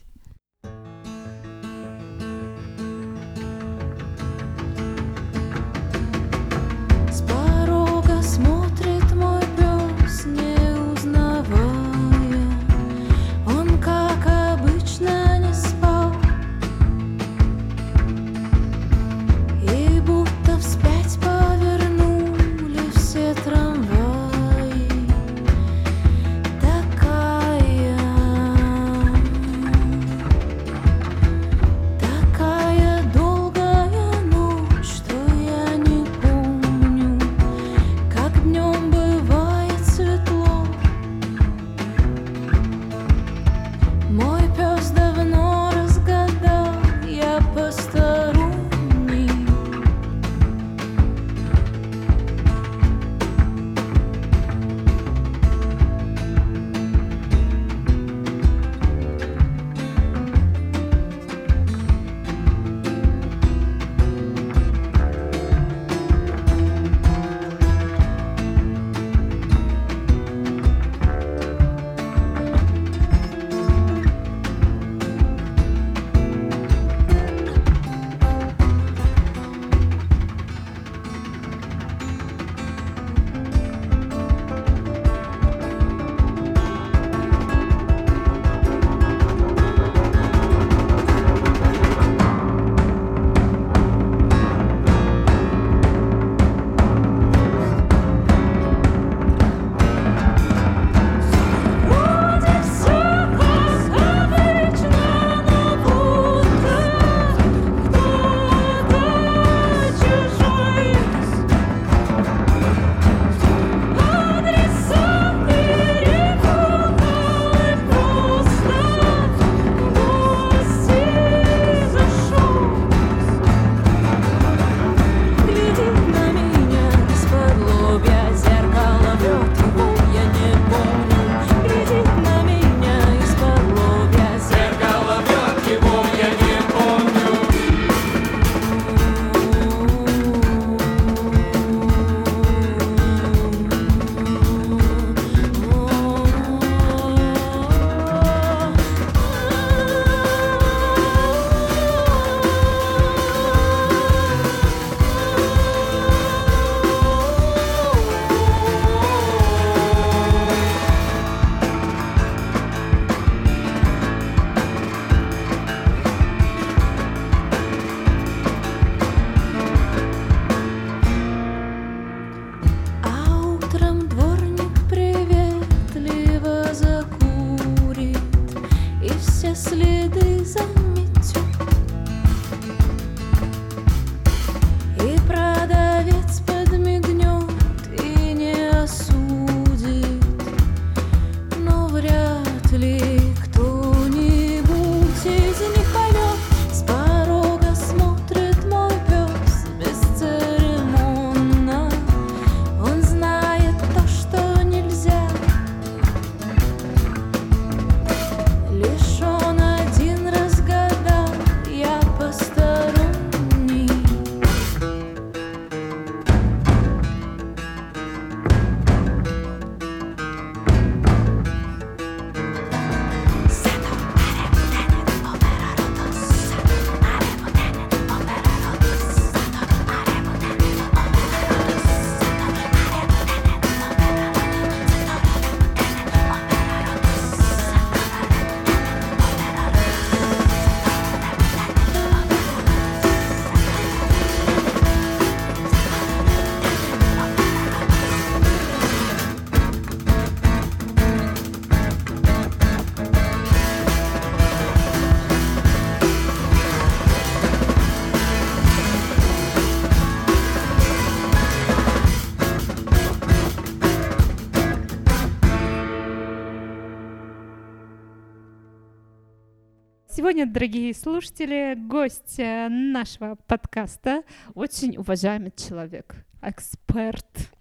Сегодня, дорогие слушатели, гость э, нашего подкаста, очень уважаемый человек, эксперт.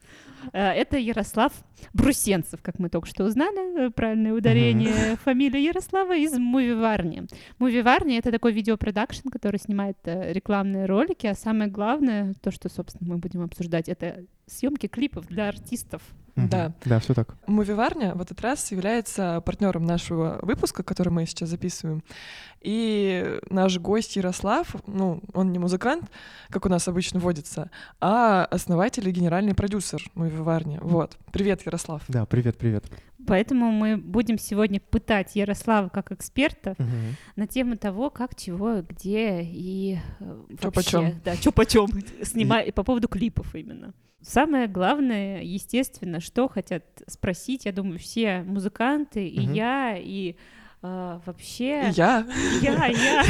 Э, Это Ярослав Брусенцев, как мы только что узнали, э, правильное ударение фамилии Ярослава из Мувиварни. Мувиварни — это такой видеопродакшн, который снимает рекламные ролики, а самое главное, то, что, собственно, мы будем обсуждать, это съемки клипов для артистов. Мгм. Да. Да, все так. Мувиварня в этот раз является партнером нашего выпуска, который мы сейчас записываем. И наш гость Ярослав, ну, он не музыкант, как у нас обычно водится, а основатель и генеральный продюсер Мувиварни. Вот. Привет, Ярослав. Да, привет, привет. Поэтому мы будем сегодня пытать Ярослава как эксперта Мгм. на тему того, как, чего, где и э, Чё вообще, почём. да, чё почем, <laughs> снимай по поводу клипов именно. Самое главное, естественно, что хотят спросить, я думаю, все музыканты, и Мгм. я, и э, вообще... Я. Я, я.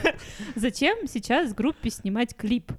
<laughs> Зачем сейчас группе снимать клип?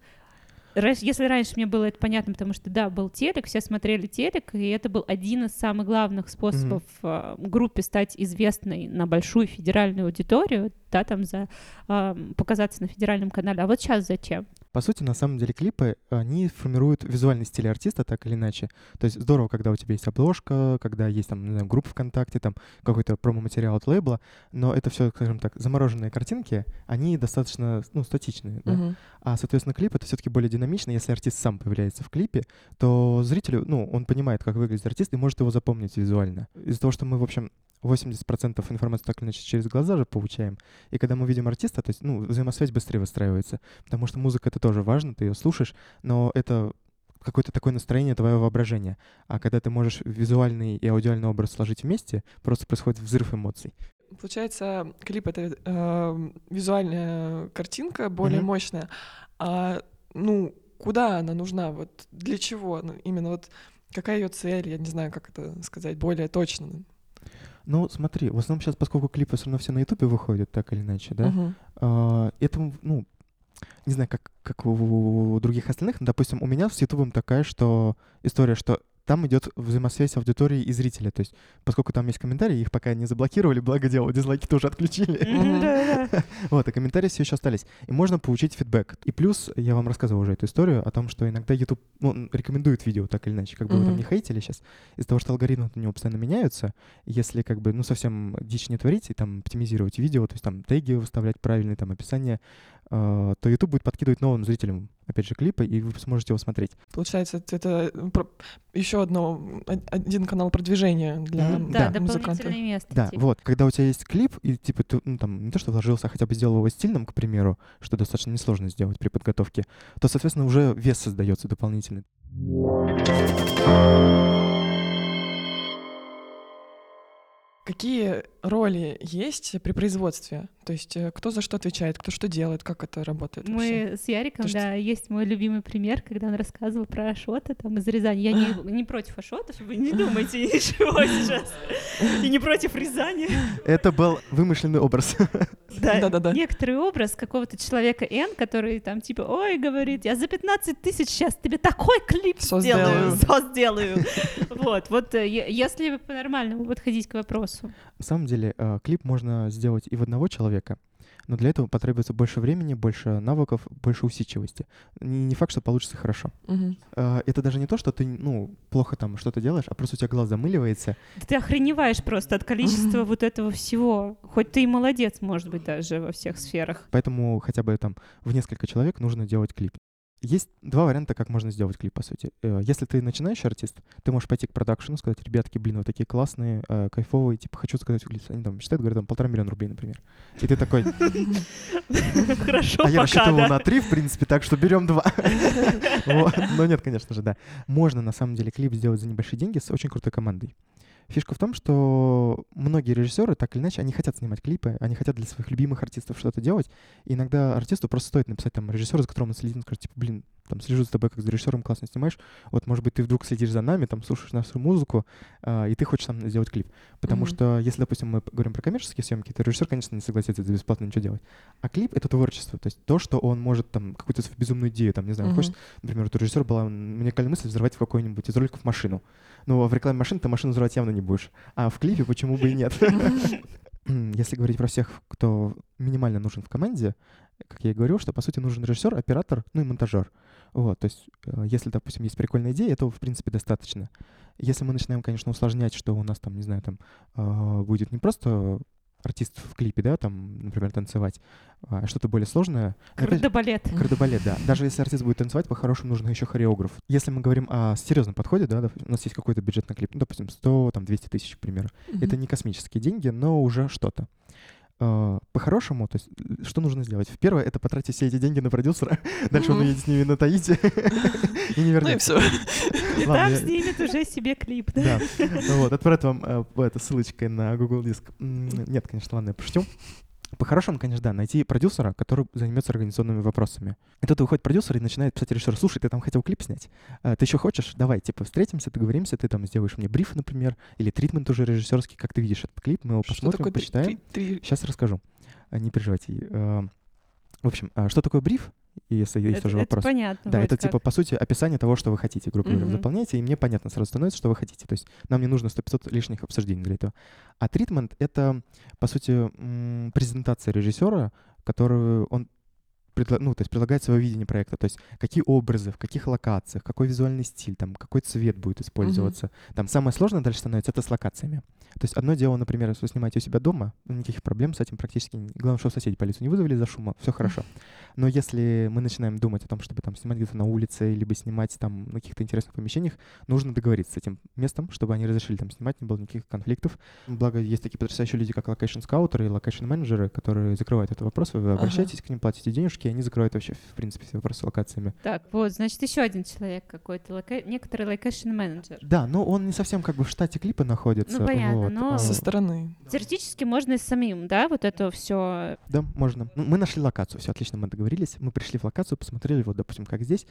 Если раньше мне было это понятно, потому что, да, был телек, все смотрели телек, и это был один из самых главных способов э, группе стать известной на большую федеральную аудиторию, да, там за э, показаться на федеральном канале. А вот сейчас зачем? По сути, на самом деле, клипы, они формируют визуальный стиль артиста так или иначе. То есть здорово, когда у тебя есть обложка, когда есть там, не знаю, группа ВКонтакте, там какой-то промо-материал от лейбла, но это все, скажем так, замороженные картинки, они достаточно, ну, статичные, да? Мгм. А, соответственно, клип — это все-таки более динамично. Если артист сам появляется в клипе, то зрителю, ну, он понимает, как выглядит артист и может его запомнить визуально. Из-за того, что мы, в общем, 80% информации так или иначе через глаза же получаем, и когда мы видим артиста, то есть, ну, взаимосвязь быстрее выстраивается, потому что музыка — это тоже важно, ты ее слушаешь, но это какое-то такое настроение твоего воображения. А когда ты можешь визуальный и аудиальный образ сложить вместе, просто происходит взрыв эмоций. Получается, клип — это э, визуальная картинка, более Мгм. мощная. А, ну, куда она нужна? Вот для чего? Ну, именно вот какая ее цель? Я не знаю, как это сказать более точно. Ну, смотри, в основном сейчас, поскольку клипы все равно все на Ютубе выходят, так или иначе, да, Мгм. а, это, ну, не знаю, как, как у других остальных, но, допустим, у меня с Ютубом такая, что история, что там идет взаимосвязь аудитории и зрителя. То есть, поскольку там есть комментарии, их пока не заблокировали, благо дело, дизлайки тоже отключили. <laughs> Вот, и комментарии все еще остались. И можно получить фидбэк. И плюс, я вам рассказывал уже эту историю о том, что иногда YouTube ну, рекомендует видео так или иначе, как бы вы там не хейтили сейчас, из-за того, что алгоритмы у него постоянно меняются, если как бы, ну, совсем дичь не творить и там оптимизировать видео, то есть там теги выставлять правильные, там описание, э, то YouTube будет подкидывать новым зрителям, опять же, клипы, и вы сможете его смотреть. Получается, это, это еще одно, о- один канал продвижения для Мгм. Да, Да, дополнительное место. Да, типа. вот, когда у тебя есть клип, и типа ты, ну, там, не то, что вложился, а хотя бы сделал его стильным, к примеру, что достаточно несложно сделать при подготовке, то, соответственно, уже вес создается дополнительный. Какие роли есть при производстве? То есть э, кто за что отвечает, кто что делает, как это работает? вообще? Мы с Яриком, То да, есть мой любимый пример, когда он рассказывал про Ашота там из Рязани. Я не, не против Ашотов, вы не думайте ничего сейчас. И не против Рязани. Это был вымышленный образ. Да, Да-да-да. некоторый образ какого-то человека Н, который там типа, ой, говорит, я за 15 тысяч сейчас тебе такой клип сделаю, сделаю». всё сделаю. Вот, вот э, если по-нормальному подходить к вопросу. На самом деле, э, клип можно сделать и в одного человека, но для этого потребуется больше времени, больше навыков, больше усидчивости. Не, факт, что получится хорошо. Э, Это даже не то, что ты, ну, плохо там что-то делаешь, а просто у тебя глаз замыливается, Ты охреневаешь просто от количества вот этого всего. Хоть ты и молодец, может быть, даже во всех сферах. Поэтому хотя бы там в несколько человек нужно делать клип. Есть два варианта, как можно сделать клип, по сути. Э, Если ты начинающий артист, ты можешь пойти к продакшену, сказать, ребятки, блин, вы такие классные, э, кайфовые, типа, хочу сказать клип. Они там считают, говорят, там, полтора миллиона рублей, например. И ты такой, <laughs> Хорошо, а я рассчитывал на три, в принципе, так что берем два. <laughs> Но нет, конечно же, да. Можно, на самом деле, клип сделать за небольшие деньги с очень крутой командой. Фишка в том, что многие режиссеры, так или иначе, они хотят снимать клипы, они хотят для своих любимых артистов что-то делать. И иногда артисту просто стоит написать там режиссера, за которым он следит, он скажет, типа, блин, там слежу за тобой как за режиссером, классно снимаешь. Вот, может быть, ты вдруг следишь за нами, там слушаешь нашу музыку, а, и ты хочешь там сделать клип. Потому Мгм. что, если, допустим, мы говорим про коммерческие съемки, то режиссер, конечно, не согласится за бесплатно ничего делать. А клип — это творчество, то есть то, что он может там какую-то свою безумную идею, там, не знаю, Мгм. хочет, например, вот у режиссера была уникальная мысль взорвать в какой-нибудь из роликов машину. Ну, а в рекламе машины ты машину взрывать явно не будешь. А в клипе почему бы и нет? <laughs> если говорить про всех, кто минимально нужен в команде, как я и говорил, что, по сути, нужен режиссер, оператор, ну и монтажер. Вот, то есть, э, если, допустим, есть прикольная идея, этого, в принципе, достаточно. Если мы начинаем, конечно, усложнять, что у нас там, не знаю, там э, будет не просто артист в клипе, да, там, например, танцевать, а что-то более сложное. Кардебалет. Кардебалет, да. Даже если артист будет танцевать, по-хорошему нужен еще хореограф. Если мы говорим о серьезном подходе, да, у нас есть какой-то бюджет на клип, ну, допустим, 100, там, 200 тысяч, к примеру. Это не космические деньги, но уже что-то. Э, По-хорошему, то есть, что нужно сделать? Первое — это потратить все эти деньги на продюсера. <laughs> Дальше он Мгм. уедет с ними на Таити <laughs> и не Ну и вернется. все. <laughs> Ладно, Там я- снимет уже себе клип, да? да. Ну Вот, отправить вам э, это ссылочкой на Google Диск. Нет, конечно, ладно, я пошутил. По-хорошему, конечно, да, найти продюсера, который займется организационными вопросами. И тут выходит продюсер и начинает писать режиссер, слушай, ты там хотел клип снять, А, ты еще хочешь? Давай, типа, встретимся, договоримся, ты там сделаешь мне бриф, например, или тритмент уже режиссерский, как ты видишь этот клип, мы его Что посмотрим, такое почитаем. три- три- Сейчас расскажу. А, Не переживайте. В общем, а, что такое бриф? Если есть Это- тоже это вопрос. понятно, Да, это типа, как. по сути, описание того, что вы хотите, грубо говоря, Мгм. заполняете, и мне понятно сразу становится, что вы хотите. То есть нам не нужно 100-500 лишних обсуждений для этого. А тритмент — это, по сути, презентация режиссера, которую он ну, то есть предлагает свое видение проекта, то есть какие образы, в каких локациях, какой визуальный стиль, там, какой цвет будет использоваться. Там самое сложное дальше становится это с локациями. То есть одно дело, например, если вы снимаете у себя дома, ну, никаких проблем с этим практически не- Главное, что соседи полицию не вызвали из-за шума, все хорошо. Но если мы начинаем думать о том, чтобы там снимать где-то на улице, либо снимать там на каких-то интересных помещениях, нужно договориться с этим местом, чтобы они разрешили там снимать, не было никаких конфликтов. Благо, есть такие потрясающие люди, как location скаутеры и location менеджеры, которые закрывают этот вопрос. Вы обращаетесь к ним, платите денежки, и они закрывают вообще, в принципе, все вопросы с локациями. Так, вот, значит, еще один человек какой-то, лока- некоторый location менеджер. Да, но он не совсем как бы в штате клипа находится. Ну, понятно, вот, но- а, Со стороны. Теоретически можно и самим, да, вот это все. Да, можно. Ну, мы нашли локацию, все отлично, мы договорились. Мы пришли в локацию, посмотрели, вот, допустим, как здесь.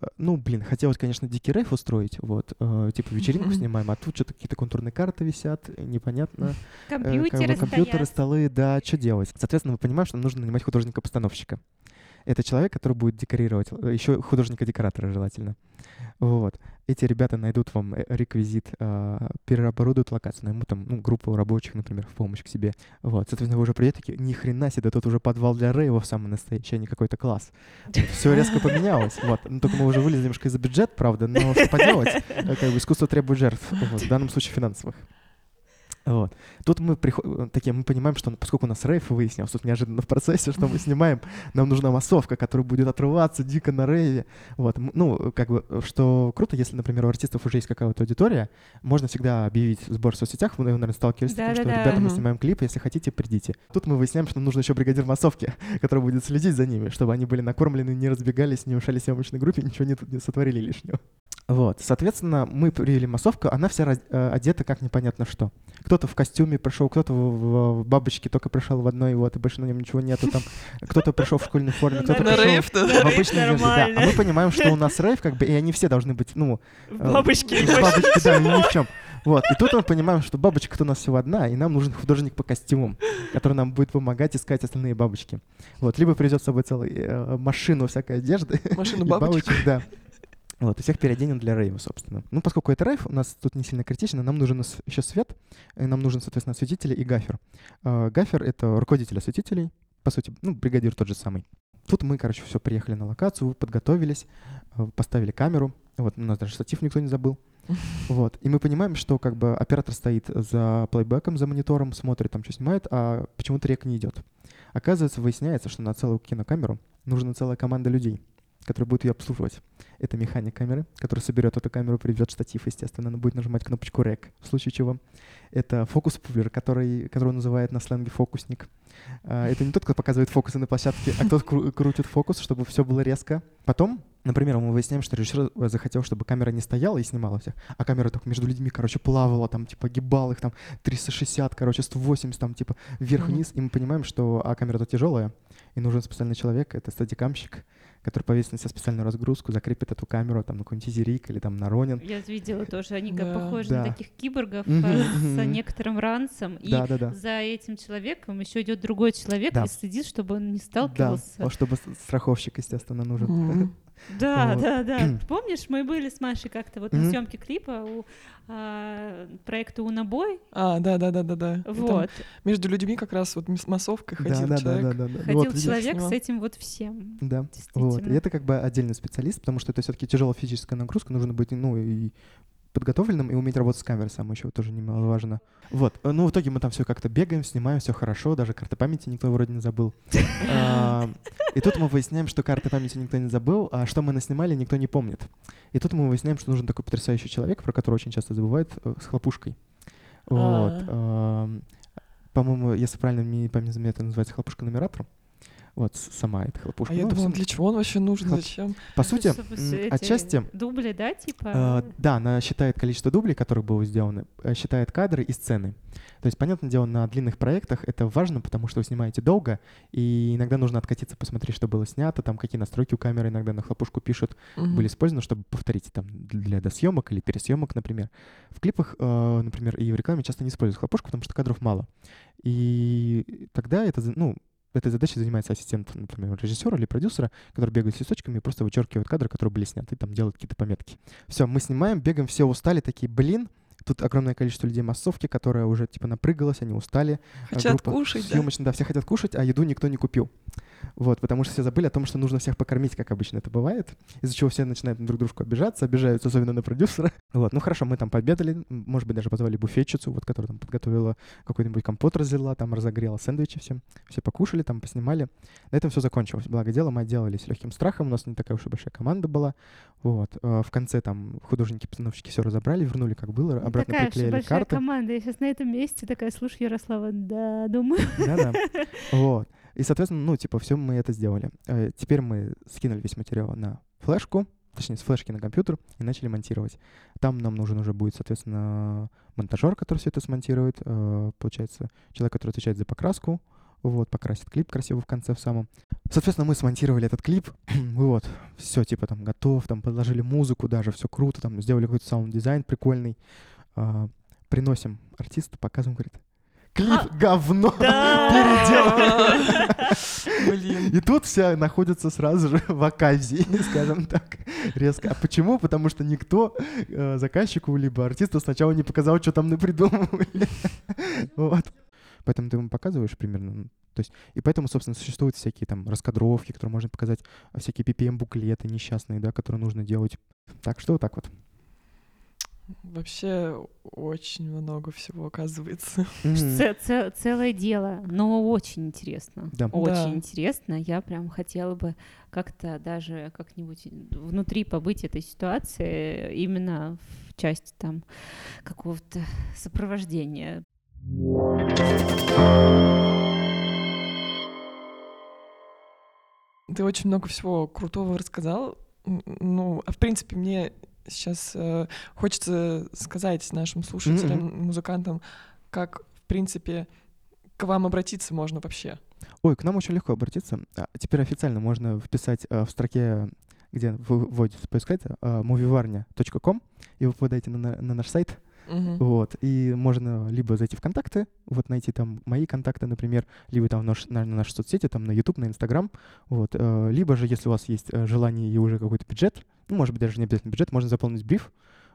Э, Ну, блин, хотелось, конечно, дикий рейв устроить, вот, э, типа вечеринку <laughs> снимаем, а тут что-то какие-то культурные карты висят, э, непонятно. <laughs> Э, как бы Компьютеры компьютеры, стоят. столы, да, что делать? Соответственно, мы понимаем, что нам нужно нанимать художника-постановщика. Это человек, который будет декорировать, еще художника-декоратора желательно. Вот. Эти ребята найдут вам э, реквизит, а, переоборудуют локацию, наймут там ну, группу рабочих, например, в помощь к себе. Вот. Соответственно, вы уже придете такие, ни хрена себе, да тут уже подвал для рейвов самый настоящий, а не какой-то класс. Все резко поменялось. Вот. Ну, только мы уже вылезли немножко из-за бюджет, правда, но что поделать? Э, Как бы искусство требует жертв, вот, в данном случае финансовых. Вот. Тут мы приход... такие, мы понимаем, что поскольку у нас рейв выяснилось, тут неожиданно в процессе, что мы снимаем, нам нужна массовка, которая будет отрываться дико на рейве. Вот. Ну, как бы, что круто, если, например, у артистов уже есть какая-то аудитория, можно всегда объявить сбор в соцсетях, вы, наверное, сталкивались с тем, что, Да-да-да. ребята, мы Мгм. снимаем клип, если хотите, придите. Тут мы выясняем, что нам нужно еще бригадир массовки, <laughs> который будет следить за ними, чтобы они были накормлены, не разбегались, не мешали съемочной группе, ничего не, не сотворили лишнего. Вот, соответственно, мы привели массовку, она вся раз- э, одета как непонятно что. Кто-то в костюме пришел, кто-то в, в бабочке только пришел в одной, вот, и больше на нем ничего нету там. Кто-то пришел в школьной форме, кто-то пришел рейв, в обычной одежде, да. А мы понимаем, что у нас рейв, как бы, и они все должны быть, ну... э, Бабочки. в бабочке, да, ни в чем. Вот, и тут мы понимаем, что бабочка-то у нас всего одна, и нам нужен художник по костюмам, который нам будет помогать искать остальные бабочки. Вот, либо привезет с собой целую э, машину всякой одежды. Машину <laughs> и бабочек. да. Вот, и всех переоденем для рейва, собственно. Ну, поскольку это рейв, у нас тут не сильно критично, нам нужен еще свет, нам нужен, соответственно, осветитель и гафер. А, Гафер — это руководитель осветителей, по сути, ну, бригадир тот же самый. Тут мы, короче, все, приехали на локацию, подготовились, э, поставили камеру. Вот, у нас даже штатив никто не забыл. <laughs> Вот. И мы понимаем, что как бы оператор стоит за плейбеком, за монитором, смотрит там, что снимает, а почему-то рек не идет. Оказывается, выясняется, что на целую кинокамеру нужна целая команда людей, которые будут ее обслуживать. Это механик камеры, который соберет эту камеру, приведет штатив, естественно, она будет нажимать кнопочку рек, в случае чего. Это фокус-пулер, который, который называет на сленге фокусник. А, Это не тот, кто показывает фокусы на площадке, а тот кру- крутит фокус, чтобы все было резко. Потом, например, мы выясняем, что режиссер захотел, чтобы камера не стояла и снимала всех, а камера только между людьми, короче, плавала, там, типа, гибал их, там, 360, короче, 180, там, типа, вверх-вниз. И мы понимаем, что, а камера-то тяжелая, и нужен специальный человек, это стадикамщик, который повесит на себя специальную разгрузку, закрепит эту камеру там на какой-нибудь Изерик или там на Ронин. Я видела тоже, они как Да. похожи Да. на таких киборгов э, с некоторым ранцем. И Да, да, да. за этим человеком еще идет другой человек Да. и следит, чтобы он не Да, сталкивался. вот чтобы страховщик, естественно, нужен. Да, Вот. да, да. <clears throat> Помнишь, мы были с Машей как-то вот на Мгм. съемке клипа у а, проекта «Унабой». А, да, да, да, да, да. Вот. между людьми как раз вот с массовкой Да, ходил да, да, человек. да, да, да. Ходил Вот, видишь, человек с этим вот всем. Да, вот. И это как бы отдельный специалист, потому что это все-таки тяжелая физическая нагрузка, нужно быть, ну, и подготовленным и уметь работать с камерой, самое еще тоже немаловажно. Вот, э, ну, в итоге мы там все как-то бегаем, снимаем, все хорошо, даже карты памяти никто вроде не забыл. <laughs> А, И тут мы выясняем, что карты памяти никто не забыл, а что мы наснимали, никто не помнит. И тут мы выясняем, что нужен такой потрясающий человек, про которого очень часто забывают, э, с хлопушкой. Вот. ам, По-моему, если правильно мне память это называется хлопушка-нумератор. Вот, сама эта хлопушка. А я Ну, в думала, для чего он вообще нужен, Хлоп- зачем? По сути, отчасти... Дубли, да, типа? Э, да, она считает количество дублей, которые было сделаны, э, считает кадры и сцены. То есть, понятное дело, на длинных проектах это важно, потому что вы снимаете долго, и иногда нужно откатиться, посмотреть, что было снято, там какие настройки у камеры иногда на хлопушку пишут, Мгм. были использованы, чтобы повторить там для досъемок или пересъемок, например. В клипах, э, например, и в рекламе часто не используют хлопушку, потому что кадров мало. И тогда это, ну, этой задачей занимается ассистент, например, режиссера или продюсера, который бегает с листочками и просто вычеркивает кадры, которые были сняты, там делает какие-то пометки. Все, мы снимаем, бегаем, все устали, такие, блин, тут огромное количество людей массовки, которая уже типа напрыгалась, они устали. А Хотят группа кушать, да? съемочная, да, все хотят кушать, а еду никто не купил. Вот, потому что все забыли о том, что нужно всех покормить, как обычно это бывает, из-за чего все начинают друг дружку обижаться, обижаются особенно на продюсера. <laughs> Вот, ну хорошо, мы там пообедали, может быть, даже позвали буфетчицу, вот, которая там подготовила какой-нибудь компот, разлила, там разогрела сэндвичи всем, все покушали, там поснимали. На этом все закончилось. Благо дело, мы отделались легким страхом, у нас не такая уж и большая команда была. Вот, э, в конце там художники-постановщики все разобрали, вернули как было, Ну, обратно такая приклеили большая карты. команда. Я сейчас на этом месте такая, слушай, Ярослава, да, думаю. Да-да. <laughs> Вот. И, соответственно, ну, типа, все мы это сделали. Э, Теперь мы скинули весь материал на флешку, точнее, с флешки на компьютер и начали монтировать. Там нам нужен уже будет, соответственно, монтажер, который все это смонтирует, э, получается, человек, который отвечает за покраску, вот, покрасит клип красиво в конце в самом. Соответственно, мы смонтировали этот клип, <clears throat> вот, все, типа, там, готов, там, подложили музыку даже, все круто, там, сделали какой-то саунд-дизайн прикольный, А, приносим артисту, показываем, говорит, клип говно, переделывай. <laughs> Блин. И тут все находятся сразу же в оказии, <laughs> скажем так, резко. А почему? Потому что никто э, заказчику либо артисту сначала не показал, что там напридумывали. <laughs> Вот. Поэтому ты ему показываешь примерно. ну, То есть, и поэтому, собственно, существуют всякие там раскадровки, которые можно показать, а всякие PPM-буклеты несчастные, да, которые нужно делать. Так что вот так вот. Вообще очень много всего оказывается. <laughs> Мгм. Ц- ц- целое дело, но очень интересно. Да. Очень Да. интересно. Я прям хотела бы как-то даже как-нибудь внутри побыть этой ситуации, именно в части там какого-то сопровождения. Ты очень много всего крутого рассказал. Ну, а в принципе, мне сейчас э, хочется сказать нашим слушателям, музыкантам, как, в принципе, к вам обратиться можно вообще. Ой, к нам очень легко обратиться. А, Теперь официально можно вписать а, в строке, где вы вводите поисковик, а, movievarня.com, и вы попадаете на, на- на наш сайт. Мгм. Вот, и можно либо зайти в контакты, вот найти там мои контакты, например, либо там наш- на, на наши соцсети, там на YouTube, на Instagram, вот, э, либо же, если у вас есть э, желание и уже какой-то бюджет, ну, может быть, даже не обязательно бюджет, можно заполнить бриф,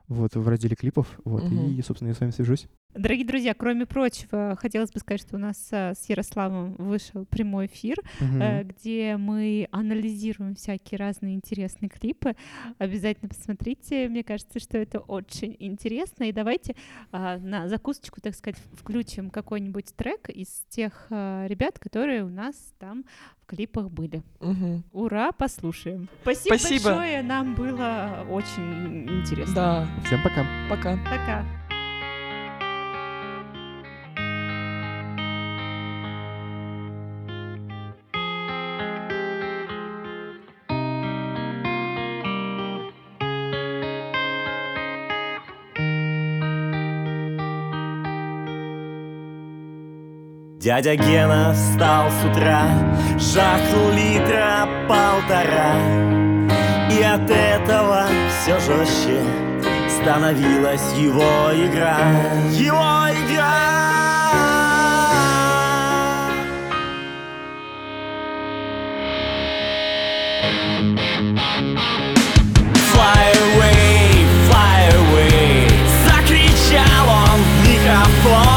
вот, в разделе клипов, вот, Мгм. и, собственно, я с вами свяжусь. Дорогие друзья, кроме прочего, хотелось бы сказать, что у нас а, с Ярославом вышел прямой эфир, э, где мы анализируем всякие разные интересные клипы. Обязательно посмотрите. Мне кажется, что это очень интересно. И давайте а, на закусочку, так сказать, включим какой-нибудь трек из тех ребят, которые у нас там в клипах были. Мгм. Ура, послушаем. Спасибо, Спасибо. большое, нам было очень интересно. Да, Всем пока. пока. Пока. Дядя Гена встал с утра, жахнул литра полтора. И от этого все жестче становилась его игра. Его игра! Fly away, fly away, закричал он в микрофон.